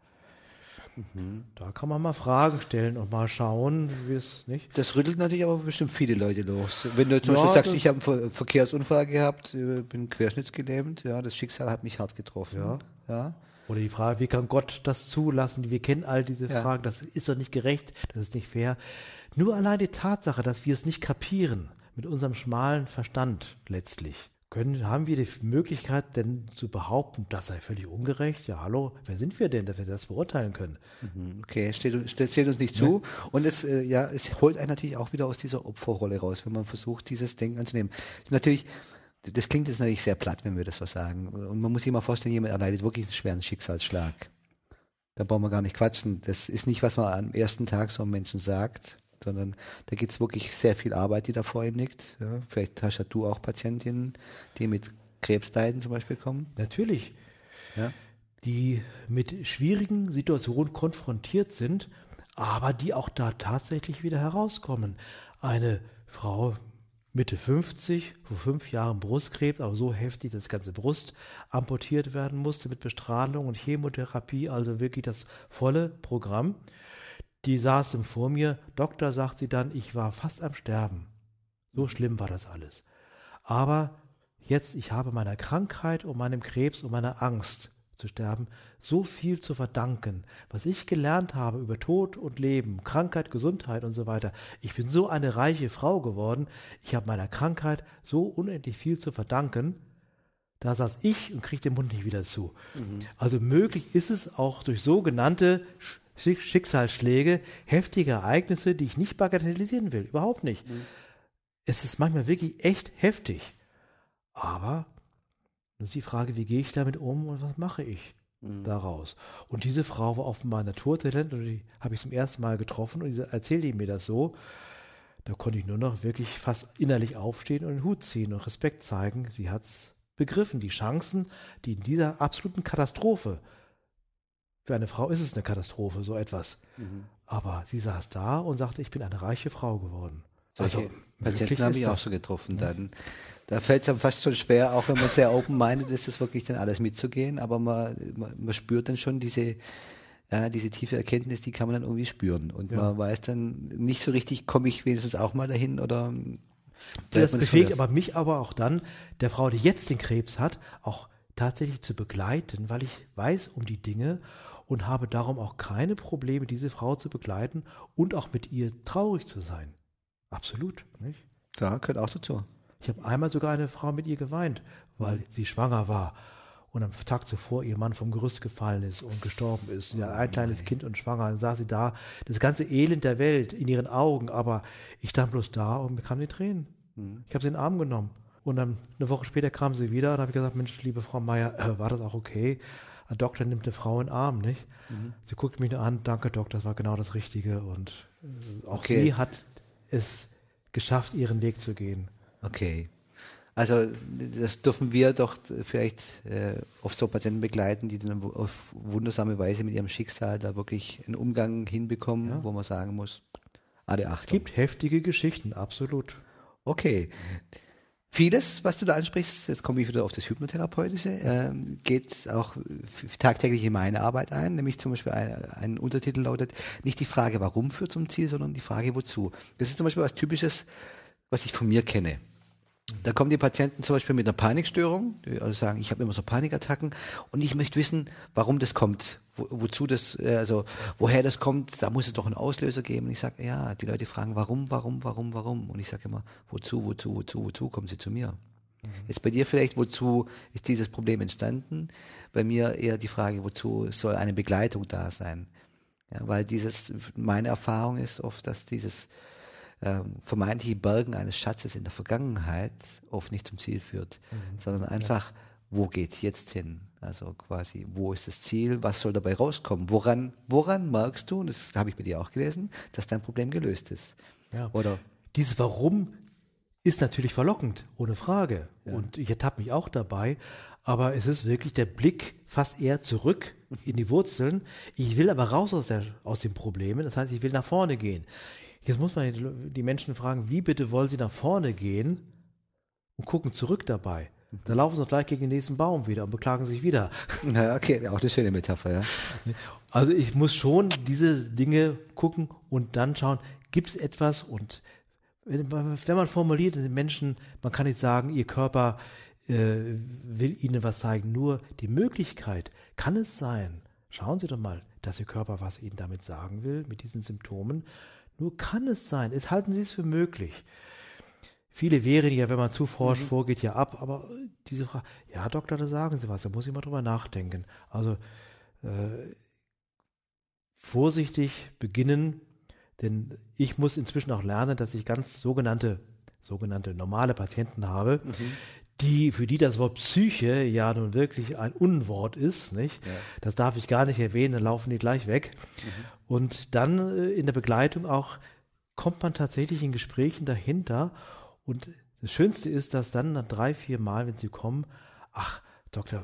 B: Mhm. Da kann man mal Fragen stellen und mal schauen, wie es nicht.
A: Das rüttelt natürlich aber bestimmt viele Leute los. Wenn du zum ja, Beispiel sagst, ich habe einen Verkehrsunfall gehabt, äh, bin querschnittsgelähmt, ja, das Schicksal hat mich hart getroffen.
B: Ja. ja. Oder die Frage, wie kann Gott das zulassen? Wir kennen all diese ja. Fragen. Das ist doch nicht gerecht, das ist nicht fair. Nur allein die Tatsache, dass wir es nicht kapieren, mit unserem schmalen Verstand letztlich, können, haben wir die Möglichkeit denn zu behaupten, das sei völlig ungerecht? Ja, hallo, wer sind wir denn, dass wir das beurteilen können?
A: Mhm, okay, steht, steht, steht uns nicht zu. Ja. Und es, äh, ja, es holt einen natürlich auch wieder aus dieser Opferrolle raus, wenn man versucht, dieses Denken anzunehmen. Natürlich, das klingt jetzt natürlich sehr platt, wenn wir das so sagen. Und man muss sich mal vorstellen, jemand erleidet wirklich einen schweren Schicksalsschlag. Da brauchen wir gar nicht quatschen. Das ist nicht, was man am ersten Tag so einem Menschen sagt, sondern da gibt es wirklich sehr viel Arbeit, die da vor ihm liegt. Ja, vielleicht hast du auch Patientinnen, die mit Krebsleiden zum Beispiel kommen.
B: Natürlich. Ja. Die mit schwierigen Situationen konfrontiert sind, aber die auch da tatsächlich wieder herauskommen. Eine Frau Mitte 50, vor fünf Jahren Brustkrebs, aber so heftig, dass die ganze Brust amputiert werden musste mit Bestrahlung und Chemotherapie, also wirklich das volle Programm. Die saßen vor mir, Doktor, sagt sie dann, ich war fast am Sterben. So schlimm war das alles. Aber jetzt, ich habe meiner Krankheit und meinem Krebs und meiner Angst zu sterben, so viel zu verdanken, was ich gelernt habe über Tod und Leben, Krankheit, Gesundheit und so weiter. Ich bin so eine reiche Frau geworden, ich habe meiner Krankheit so unendlich viel zu verdanken, da saß ich und kriege den Mund nicht wieder zu. Mhm. Also möglich ist es auch durch sogenannte Schicksalsschläge, heftige Ereignisse, die ich nicht bagatellisieren will, überhaupt nicht. Mhm. Es ist manchmal wirklich echt heftig. Aber das ist die Frage, wie gehe ich damit um und was mache ich mhm. daraus? Und diese Frau war offenbar Naturtalent und die habe ich zum ersten Mal getroffen und sie erzählte mir das so. Da konnte ich nur noch wirklich fast innerlich aufstehen und den Hut ziehen und Respekt zeigen. Sie hat es begriffen, die Chancen, die in dieser absoluten Katastrophe, für eine Frau ist es eine Katastrophe, so etwas. Mhm. Aber sie saß da und sagte, ich bin eine reiche Frau geworden.
A: Solche also, Patienten habe ich auch so getroffen. Ja. Dann, da fällt es einem fast schon schwer, auch wenn man sehr open-minded ist, das wirklich dann alles mitzugehen. Aber man, man, man spürt dann schon diese, ja, diese tiefe Erkenntnis, die kann man dann irgendwie spüren. Und ja. man weiß dann nicht so richtig, komme ich wenigstens auch mal dahin oder.
B: Das befähigt aber mich aber auch dann, der Frau, die jetzt den Krebs hat, auch tatsächlich zu begleiten, weil ich weiß um die Dinge und habe darum auch keine Probleme, diese Frau zu begleiten und auch mit ihr traurig zu sein. Absolut, nicht?
A: Ja, gehört auch dazu.
B: Ich habe einmal sogar eine Frau mit ihr geweint, weil sie schwanger war und am Tag zuvor ihr Mann vom Gerüst gefallen ist und gestorben ist. Ja, ein kleines Kind und schwanger. Dann saß sie da, das ganze Elend der Welt in ihren Augen, aber ich stand bloß da und bekam die Tränen. Mhm. Ich habe sie in den Arm genommen. Und dann eine Woche später kam sie wieder und habe gesagt, Mensch, liebe Frau Meier, äh, war das auch okay? Ein Doktor nimmt eine Frau in den Arm, nicht? Mhm. Sie guckt mich nur an, danke Doktor, das war genau das Richtige. Und äh, auch okay. sie hat es geschafft, ihren Weg zu gehen.
A: Okay. Also das dürfen wir doch vielleicht äh, oft so Patienten begleiten, die dann auf wundersame Weise mit ihrem Schicksal da wirklich einen Umgang hinbekommen, ja. wo man sagen muss,
B: alle Achtung. Es gibt heftige Geschichten, absolut.
A: Okay. Vieles, was du da ansprichst, jetzt komme ich wieder auf das Hypnotherapeutische, äh, geht auch tagtäglich in meine Arbeit ein, nämlich zum Beispiel ein, ein, Untertitel lautet, nicht die Frage, warum führt zum Ziel, sondern die Frage, wozu. Das ist zum Beispiel was Typisches, was ich von mir kenne. Da kommen die Patienten zum Beispiel mit einer Panikstörung, die also sagen, ich habe immer so Panikattacken und ich möchte wissen, warum das kommt, wo, wozu das, äh, also woher das kommt, da muss es doch einen Auslöser geben. Und ich sage, ja, die Leute fragen, warum, warum, warum, warum? Und ich sage immer, wozu, wozu, wozu, wozu kommen sie zu mir? Mhm. Jetzt bei dir vielleicht, wozu ist dieses Problem entstanden? Bei mir eher die Frage, wozu soll eine Begleitung da sein? Ja, weil dieses, meine Erfahrung ist oft, dass dieses ähm, vermeintliche Bergen eines Schatzes in der Vergangenheit oft nicht zum Ziel führt,
B: Mhm.
A: sondern einfach, wo geht's jetzt hin? Also quasi, wo ist das Ziel? Was soll dabei rauskommen? Woran, woran merkst du, und das habe ich bei dir auch gelesen, dass dein Problem gelöst ist?
B: Ja.
A: Oder
B: Dieses Warum ist natürlich verlockend, ohne Frage. Und ich ertappe mich auch dabei. Aber es ist wirklich der Blick fast eher zurück in die Wurzeln. Ich will aber raus aus, der, aus den Problemen. Das heißt, ich will nach vorne gehen. Jetzt muss man die- Menschen fragen, wie bitte wollen sie nach vorne gehen und gucken zurück dabei. Da laufen sie doch gleich gegen den nächsten Baum wieder und beklagen sich wieder.
A: Na, okay, auch eine schöne Metapher, ja.
B: Also ich muss schon diese Dinge gucken und dann schauen, gibt es etwas und wenn, wenn man formuliert den Menschen, man kann nicht sagen, ihr Körper äh, will ihnen was zeigen, nur die Möglichkeit, kann es sein, schauen Sie doch mal, dass Ihr Körper was Ihnen damit sagen will, mit diesen Symptomen, nur kann es sein, es halten Sie es für möglich. Viele wehren ja, wenn man zu forsch vorgeht, ja ab, aber diese Frage, ja Doktor, da sagen Sie was, da muss ich mal drüber nachdenken. Also äh, vorsichtig beginnen, denn ich muss inzwischen auch lernen, dass ich ganz sogenannte, sogenannte normale Patienten habe, die, für die das Wort Psyche ja nun wirklich ein Unwort ist, nicht? Das darf ich gar nicht erwähnen, dann laufen die gleich weg. Und dann äh, in der Begleitung auch kommt man tatsächlich in Gesprächen dahinter und das Schönste ist, dass dann nach drei, vier Mal, wenn sie kommen, ach, Doktor,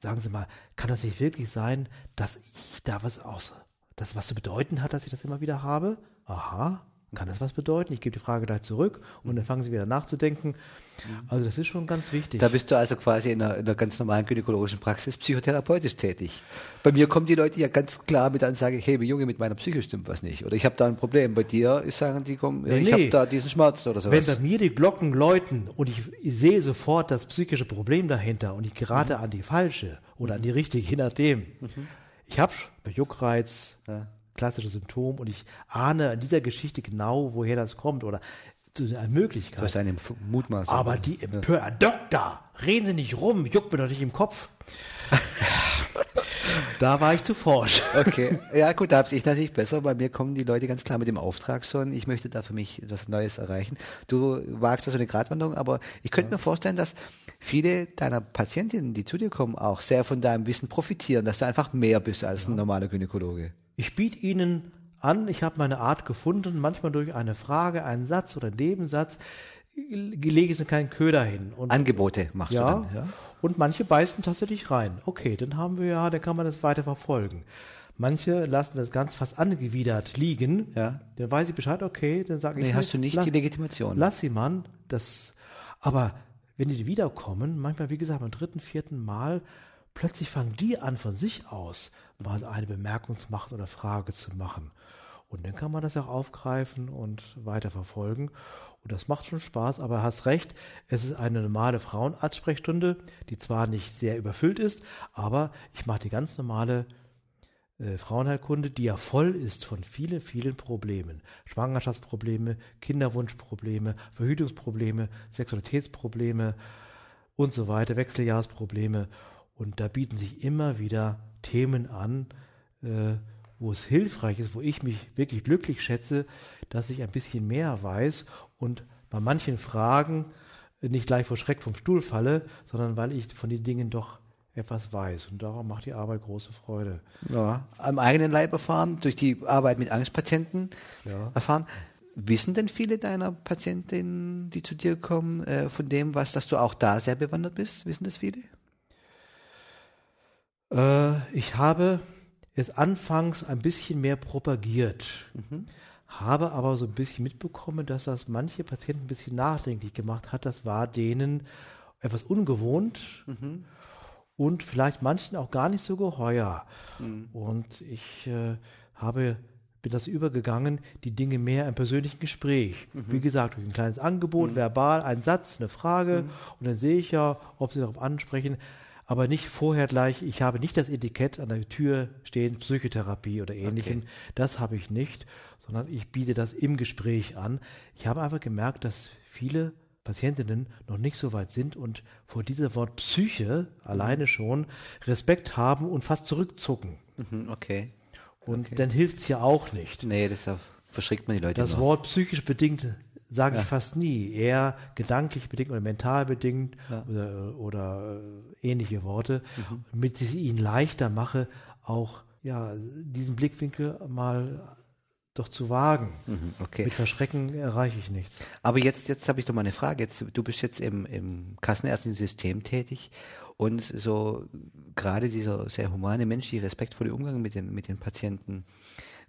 B: sagen Sie mal, kann das nicht wirklich sein, dass ich da was aus, das was zu bedeuten hat, dass ich das immer wieder habe? Aha, kann das was bedeuten? Ich gebe die Frage gleich zurück und dann fangen Sie wieder nachzudenken. Also das ist schon ganz wichtig.
A: Da bist du also quasi in einer, in einer ganz normalen gynäkologischen Praxis psychotherapeutisch tätig. Bei mir kommen die Leute ja ganz klar mit der Ansage, hey, Junge, mit meiner Psyche stimmt was nicht. Oder ich habe da ein Problem. Bei dir ist sagen die kommen,
B: Nee,
A: ich
B: nee.
A: habe da diesen Schmerz oder
B: Wenn
A: sowas.
B: bei mir die Glocken läuten und ich, ich sehe sofort das psychische Problem dahinter und ich gerate
A: Mhm.
B: an die falsche oder an die richtige, je nachdem. Ich habe bei Juckreiz klassisches Symptom und ich ahne an dieser Geschichte genau, woher das kommt oder zu einer
A: Du
B: Möglichkeit.
A: hast eine F- Mutmaßung.
B: Aber die Empör, Herr Doktor, reden Sie nicht rum, juckt mir doch nicht im Kopf. da war ich zu forsch.
A: Okay, ja gut, da habe ich natürlich besser. Bei mir kommen die Leute ganz klar mit dem Auftrag schon, ich möchte da für mich etwas Neues erreichen. Du wagst da so eine Gratwanderung, aber ich könnte mir vorstellen, dass viele deiner Patientinnen, die zu dir kommen, auch sehr von deinem Wissen profitieren, dass du einfach mehr bist als ein normaler Gynäkologe.
B: Ich biete Ihnen an, ich habe meine Art gefunden, manchmal durch eine Frage, einen Satz oder einen Nebensatz, lege ich so keinen Köder hin. Und,
A: Angebote machst
B: ja,
A: du dann. Ja?
B: und manche beißen tatsächlich rein. Okay, dann haben wir ja, dann kann man das weiter verfolgen. Manche lassen das ganz fast angewidert liegen.
A: Ja.
B: Dann weiß ich Bescheid, okay, dann sage ich.
A: Nee, hast du nicht
B: la-
A: die Legitimation.
B: Lass sie, Mann. Das, aber wenn die wiederkommen, manchmal, wie gesagt, beim dritten, vierten Mal, plötzlich fangen die an, von sich aus mal eine Bemerkung zu machen oder Frage zu machen. Und dann kann man das auch aufgreifen und weiterverfolgen. Und das macht schon Spaß, aber hast recht, es ist eine normale Frauenarztsprechstunde, die zwar nicht sehr überfüllt ist, aber ich mache die ganz normale äh, Frauenheilkunde, die ja voll ist von vielen, vielen Problemen. Schwangerschaftsprobleme, Kinderwunschprobleme, Verhütungsprobleme, Sexualitätsprobleme und so weiter, Wechseljahrsprobleme. Und da bieten sich immer wieder Themen an, äh, wo es hilfreich ist, wo ich mich wirklich glücklich schätze, dass ich ein bisschen mehr weiß und bei manchen Fragen nicht gleich vor Schreck vom Stuhl falle, sondern weil ich von den Dingen doch etwas weiß. Und darum macht die Arbeit große Freude.
A: Ja, am eigenen Leib erfahren, durch die Arbeit mit Angstpatienten
B: Ja.
A: erfahren. Wissen denn viele deiner Patientinnen, die zu dir kommen, äh, von dem, was, dass du auch da sehr bewandert bist? Wissen das viele?
B: Äh, ich habe es anfangs ein bisschen mehr propagiert, habe aber so ein bisschen mitbekommen, dass das manche Patienten ein bisschen nachdenklich gemacht hat. Das war denen etwas ungewohnt und vielleicht manchen auch gar nicht so geheuer. Und ich äh, habe bin das übergegangen, die Dinge mehr im persönlichen Gespräch. Wie gesagt, durch ein kleines Angebot, verbal, ein Satz, eine Frage und dann sehe ich ja, ob sie darauf ansprechen, aber nicht vorher gleich, ich habe nicht das Etikett an der Tür stehen, Psychotherapie oder ähnlichem. Das habe ich nicht, sondern ich biete das im Gespräch an. Ich habe einfach gemerkt, dass viele Patientinnen noch nicht so weit sind und vor diesem Wort Psyche alleine schon Respekt haben und fast zurückzucken.
A: Mhm, okay.
B: Und dann hilft's ja auch nicht.
A: Nee, auf, verschrickt man die Leute.
B: Das
A: immer.
B: Wort psychisch bedingt sage ich fast nie. Eher gedanklich bedingt oder mental bedingt oder, oder äh, ähnliche Worte, damit ich es ihnen leichter mache, auch ja, diesen Blickwinkel mal doch zu wagen.
A: Mhm, okay.
B: Mit Verschrecken erreiche ich nichts.
A: Aber jetzt, jetzt habe ich doch mal eine Frage. Jetzt, du bist jetzt im, im kassenärztlichen System tätig und so gerade dieser sehr humane, menschliche, respektvolle Umgang mit den, mit den Patienten,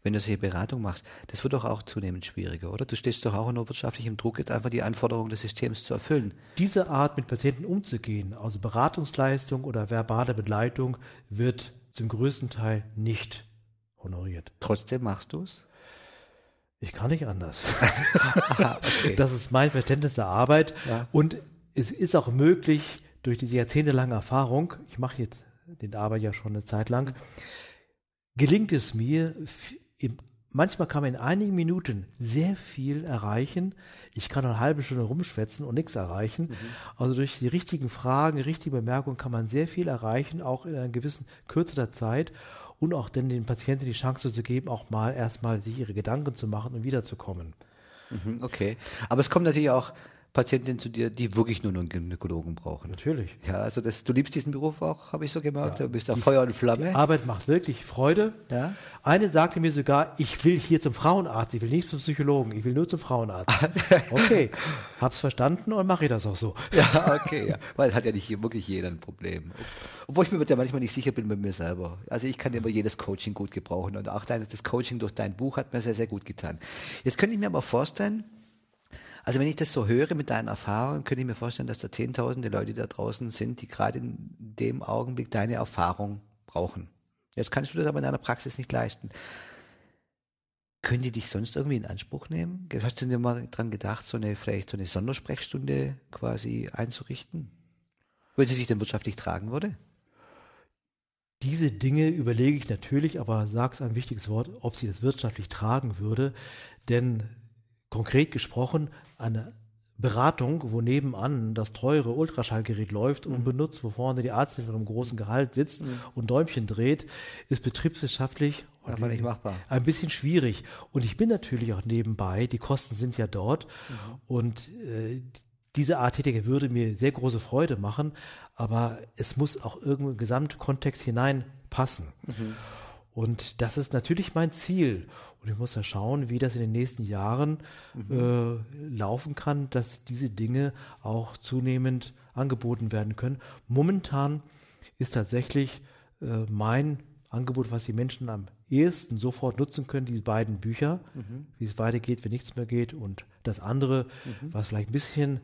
A: wenn du solche Beratung machst, das wird doch auch zunehmend schwieriger, oder? Du stehst doch auch unter wirtschaftlichem Druck, jetzt einfach die Anforderungen des Systems zu erfüllen.
B: Diese Art, mit Patienten umzugehen, also Beratungsleistung oder verbale Begleitung, wird zum größten Teil nicht honoriert.
A: Trotzdem machst du es?
B: Ich kann nicht anders.
A: okay.
B: Das ist mein Verständnis der Arbeit.
A: Ja.
B: Und es ist auch möglich, durch diese jahrzehntelange Erfahrung, ich mache jetzt den Arbeit ja schon eine Zeit lang, gelingt es mir, im, manchmal kann man in einigen Minuten sehr viel erreichen. Ich kann eine halbe Stunde rumschwätzen und nichts erreichen. Also durch die richtigen Fragen, die richtigen Bemerkungen kann man sehr viel erreichen, auch in einer gewissen Kürze der Zeit. Und auch dann den Patienten die Chance zu geben, auch mal erstmal sich ihre Gedanken zu machen und wiederzukommen.
A: Mhm, Okay. Aber es kommen natürlich auch Patientinnen zu dir, die wirklich nur noch einen Gynäkologen brauchen.
B: Natürlich.
A: Ja, also das, du liebst diesen Beruf auch, habe ich so gemerkt. du bist da Feuer und Flamme.
B: Arbeit macht wirklich Freude.
A: Ja.
B: Eine sagte mir sogar, ich will hier zum Frauenarzt, ich will nicht zum Psychologen, ich will nur zum Frauenarzt. Okay, hab's verstanden und mache ich das auch so.
A: Ja, okay, ja. Weil es hat ja nicht wirklich jeder ein Problem. Obwohl ich mir ja manchmal nicht sicher bin bei mir selber. Also ich kann immer jedes Coaching gut gebrauchen und auch das Coaching durch dein Buch hat mir sehr, sehr gut getan. Jetzt könnte ich mir aber vorstellen, also wenn ich das so höre mit deinen Erfahrungen, könnte ich mir vorstellen, dass da zehntausende Leute da draußen sind, die gerade in dem Augenblick deine Erfahrung brauchen. Jetzt kannst du das aber in deiner Praxis nicht leisten. Können die dich sonst irgendwie in Anspruch nehmen? Hast du dir mal dran gedacht, so eine, vielleicht so eine Sondersprechstunde quasi einzurichten? Wenn sie sich denn wirtschaftlich tragen würde?
B: Diese Dinge überlege ich natürlich, aber sag's ein wichtiges Wort, ob sie das wirtschaftlich tragen würde. Denn konkret gesprochen, eine Beratung, wo nebenan das teure Ultraschallgerät läuft und benutzt, wo vorne die Arztin mit einem großen Gehalt sitzt und Däumchen dreht, ist betriebswirtschaftlich
A: Einfach nicht machbar.
B: ein bisschen schwierig. Und ich bin natürlich auch nebenbei, die Kosten sind ja dort und äh, diese Art Tätigkeit würde mir sehr große Freude machen, aber es muss auch irgendwo im Gesamtkontext hineinpassen. Und das ist natürlich mein Ziel. Und ich muss ja schauen, wie das in den nächsten Jahren äh, laufen kann, dass diese Dinge auch zunehmend angeboten werden können. Momentan ist tatsächlich äh, mein Angebot, was die Menschen am ehesten sofort nutzen können, die beiden Bücher, wie es weitergeht, wenn nichts mehr geht. Und das andere, was vielleicht ein bisschen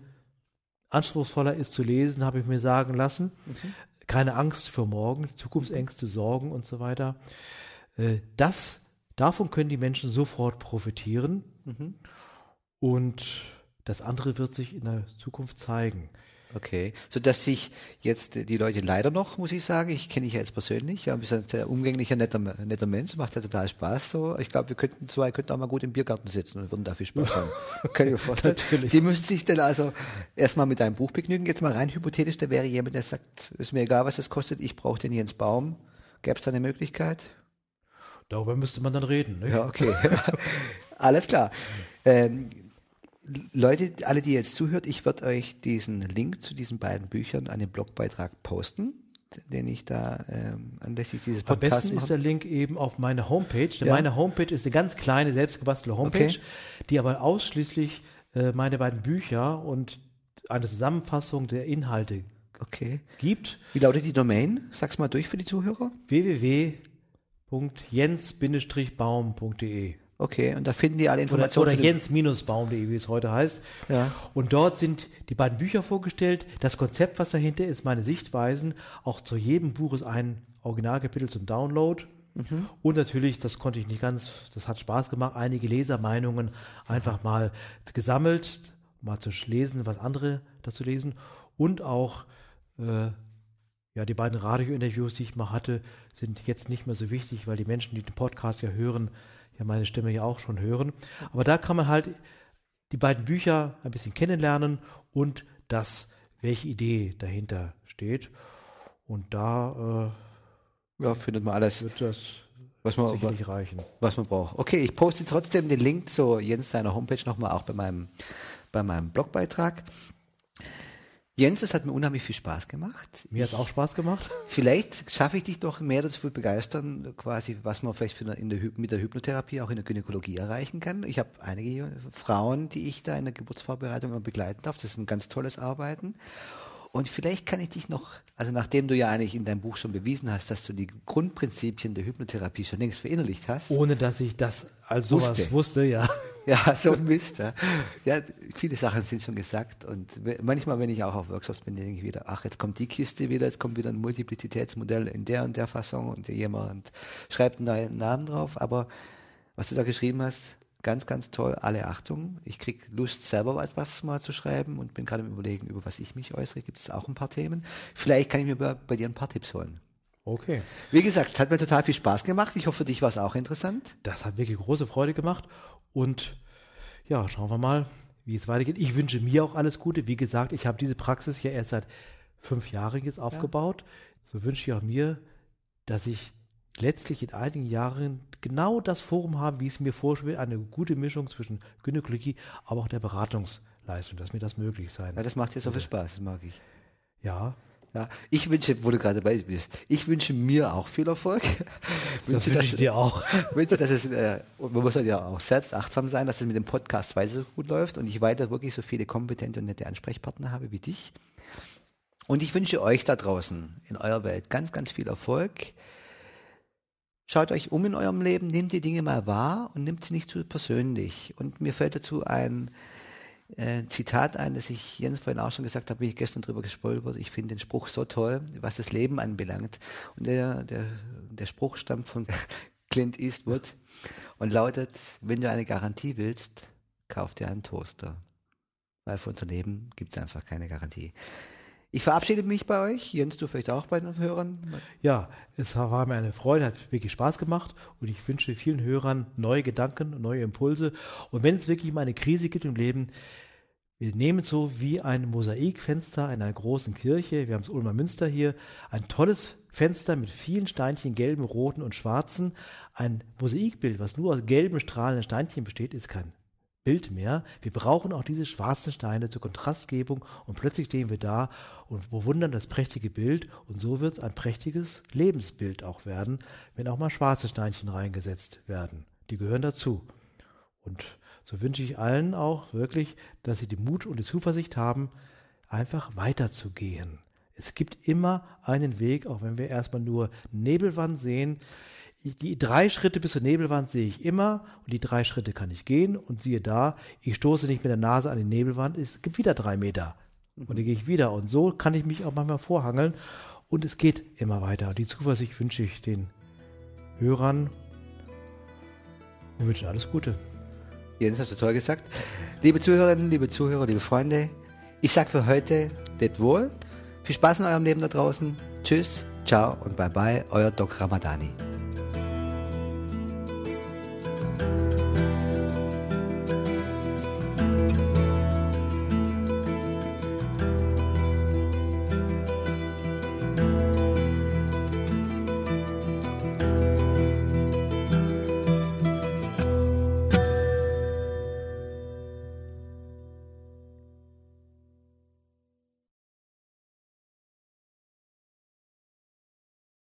B: anspruchsvoller ist zu lesen, habe ich mir sagen lassen. Keine Angst für morgen, Zukunftsängste, Sorgen und so weiter. Äh, Das, davon können die Menschen sofort profitieren. Und das andere wird sich in der Zukunft zeigen.
A: Okay. So dass sich jetzt die Leute leider noch, muss ich sagen, ich kenne dich ja jetzt persönlich, ja, bist ein sehr umgänglicher, netter, netter Mensch, macht ja total Spaß so. Ich glaube, wir könnten zwei könnten auch mal gut im Biergarten sitzen und würden dafür Spaß haben. Kann ich mir vorstellen.
B: Natürlich.
A: Die müssen sich dann also erstmal mit deinem Buch begnügen. Jetzt mal rein hypothetisch, da wäre jemand, der sagt, ist mir egal, was das kostet, ich brauche den Jens Baum. Gäbe es da eine Möglichkeit?
B: Darüber müsste man dann reden. Nicht?
A: Ja, okay. Alles klar. Ähm, Leute, alle, die jetzt zuhört, ich werde euch diesen Link zu diesen beiden Büchern an den Blogbeitrag posten, den ich da ähm, anlässlich dieses
B: Am
A: Podcasts
B: besten ist
A: mache.
B: der Link eben auf meine Homepage.
A: Ja.
B: Meine Homepage ist eine ganz kleine, selbstgebastelte Homepage,
A: Okay.
B: die aber ausschließlich äh, meine beiden Bücher und eine Zusammenfassung der Inhalte
A: Okay.
B: gibt.
A: Wie lautet die Domain? Sag's mal durch für die Zuhörer.
B: www.jens-baum.de
A: Okay, und da finden die alle
B: oder,
A: Informationen.
B: oder
A: dem-
B: jens-baum.de, wie es heute heißt.
A: Ja.
B: Und dort sind die beiden Bücher vorgestellt. Das Konzept, was dahinter ist, meine Sichtweisen. Auch zu jedem Buch ist ein Originalkapitel zum Download. Und natürlich, das konnte ich nicht ganz, das hat Spaß gemacht, einige Lesermeinungen einfach mal gesammelt, mal zu lesen, was andere dazu lesen. Und auch, äh, ja, die beiden Radiointerviews, die ich mal hatte, sind jetzt nicht mehr so wichtig, weil die Menschen, die den Podcast ja hören, ja meine Stimme ja auch schon hören. Aber da kann man halt die beiden Bücher ein bisschen kennenlernen und das, welche Idee dahinter steht. Und da
A: ja, findet man alles.
B: äh, wird das
A: was man,
B: sicherlich reichen.
A: Was man braucht. Okay, ich poste trotzdem den Link zu Jens seiner Homepage nochmal auch bei meinem, bei meinem Blogbeitrag. Jens, es hat mir unheimlich viel Spaß gemacht.
B: Mir hat es auch Spaß gemacht.
A: Vielleicht schaffe ich dich doch mehr dazu begeistern, quasi, was man vielleicht eine, in der, mit der Hypnotherapie auch in der Gynäkologie erreichen kann. Ich habe einige Frauen, die ich da in der Geburtsvorbereitung begleiten darf. Das ist ein ganz tolles Arbeiten. Und vielleicht kann ich dich noch, also nachdem du ja eigentlich in deinem Buch schon bewiesen hast, dass du die Grundprinzipien der Hypnotherapie schon längst verinnerlicht hast.
B: Ohne dass ich das als sowas wusste, wusste ja.
A: Ja, so ein Mist. Ja. ja, viele Sachen sind schon gesagt. Und manchmal, wenn ich auch auf Workshops bin, denke ich wieder, ach, jetzt kommt die Kiste wieder, jetzt kommt wieder ein Multiplizitätsmodell in der und der Fassung und jemand schreibt einen neuen Namen drauf. Aber was du da geschrieben hast, ganz, ganz toll. Alle Achtung. Ich kriege Lust, selber etwas mal zu schreiben und bin gerade im Überlegen, über was ich mich äußere. Gibt es auch ein paar Themen. Vielleicht kann ich mir bei, bei dir ein paar Tipps holen.
B: Okay.
A: Wie gesagt, hat mir total viel Spaß gemacht. Ich hoffe, für dich war es auch interessant.
B: Das hat wirklich große Freude gemacht. Und ja, schauen wir mal, wie es weitergeht. Ich wünsche mir auch alles Gute. Wie gesagt, ich habe diese Praxis ja erst seit fünf Jahren jetzt aufgebaut. Ja. So wünsche ich auch mir, dass ich letztlich in einigen Jahren genau das Forum habe, wie es mir vorschwebt, eine gute Mischung zwischen Gynäkologie, aber auch der Beratungsleistung, dass mir das möglich sein.
A: Ja, das macht dir so viel Spaß, das mag ich.
B: Ja.
A: Ja, ich wünsche, wo du gerade dabei bist, ich wünsche mir auch viel Erfolg.
B: Das wünsche, wünsche ich dir auch.
A: Wünsche, dass es, äh, man muss ja auch selbst achtsam sein, dass es mit dem Podcast weiter so gut läuft und ich weiter wirklich so viele kompetente und nette Ansprechpartner habe wie dich. Und ich wünsche euch da draußen in eurer Welt ganz, ganz viel Erfolg. Schaut euch um in eurem Leben, nehmt die Dinge mal wahr und nimmt sie nicht zu persönlich. Und mir fällt dazu ein äh, Zitat ein, das ich Jens vorhin auch schon gesagt habe, bin ich gestern drüber gespolpert. Ich finde den Spruch so toll, was das Leben anbelangt. Und der, der, der Spruch stammt von Clint Eastwood und lautet, wenn du eine Garantie willst, kauf dir einen Toaster. Weil für unser Leben gibt es einfach keine Garantie. Ich verabschiede mich bei euch. Jens, du vielleicht auch bei den Hörern?
B: Ja, es war mir eine Freude, hat wirklich Spaß gemacht und ich wünsche vielen Hörern neue Gedanken, neue Impulse. Und wenn es wirklich mal eine Krise gibt im Leben, wir nehmen so wie ein Mosaikfenster in einer großen Kirche, wir haben das Ulmer Münster hier, ein tolles Fenster mit vielen Steinchen, gelben, roten und schwarzen. Ein Mosaikbild, was nur aus gelben strahlenden Steinchen besteht, ist kein Bild mehr. Wir brauchen auch diese schwarzen Steine zur Kontrastgebung und plötzlich stehen wir da und bewundern das prächtige Bild und so wird es ein prächtiges Lebensbild auch werden, wenn auch mal schwarze Steinchen reingesetzt werden. Die gehören dazu. Und so wünsche ich allen auch wirklich, dass sie die Mut und die Zuversicht haben, einfach weiterzugehen. Es gibt immer einen Weg, auch wenn wir erstmal nur Nebelwand sehen die drei Schritte bis zur Nebelwand sehe ich immer und die drei Schritte kann ich gehen und siehe da, ich stoße nicht mit der Nase an die Nebelwand, es gibt wieder drei Meter und dann gehe ich wieder und so kann ich mich auch manchmal vorhangeln und es geht immer weiter. Und die Zuversicht wünsche ich den Hörern. Wir wünschen alles Gute.
A: Jens, hast du toll gesagt. Liebe Zuhörerinnen, liebe Zuhörer, liebe Freunde, ich sage für heute, lebt wohl. Viel Spaß in eurem Leben da draußen. Tschüss, ciao und bye bye, euer Doc Ramadani.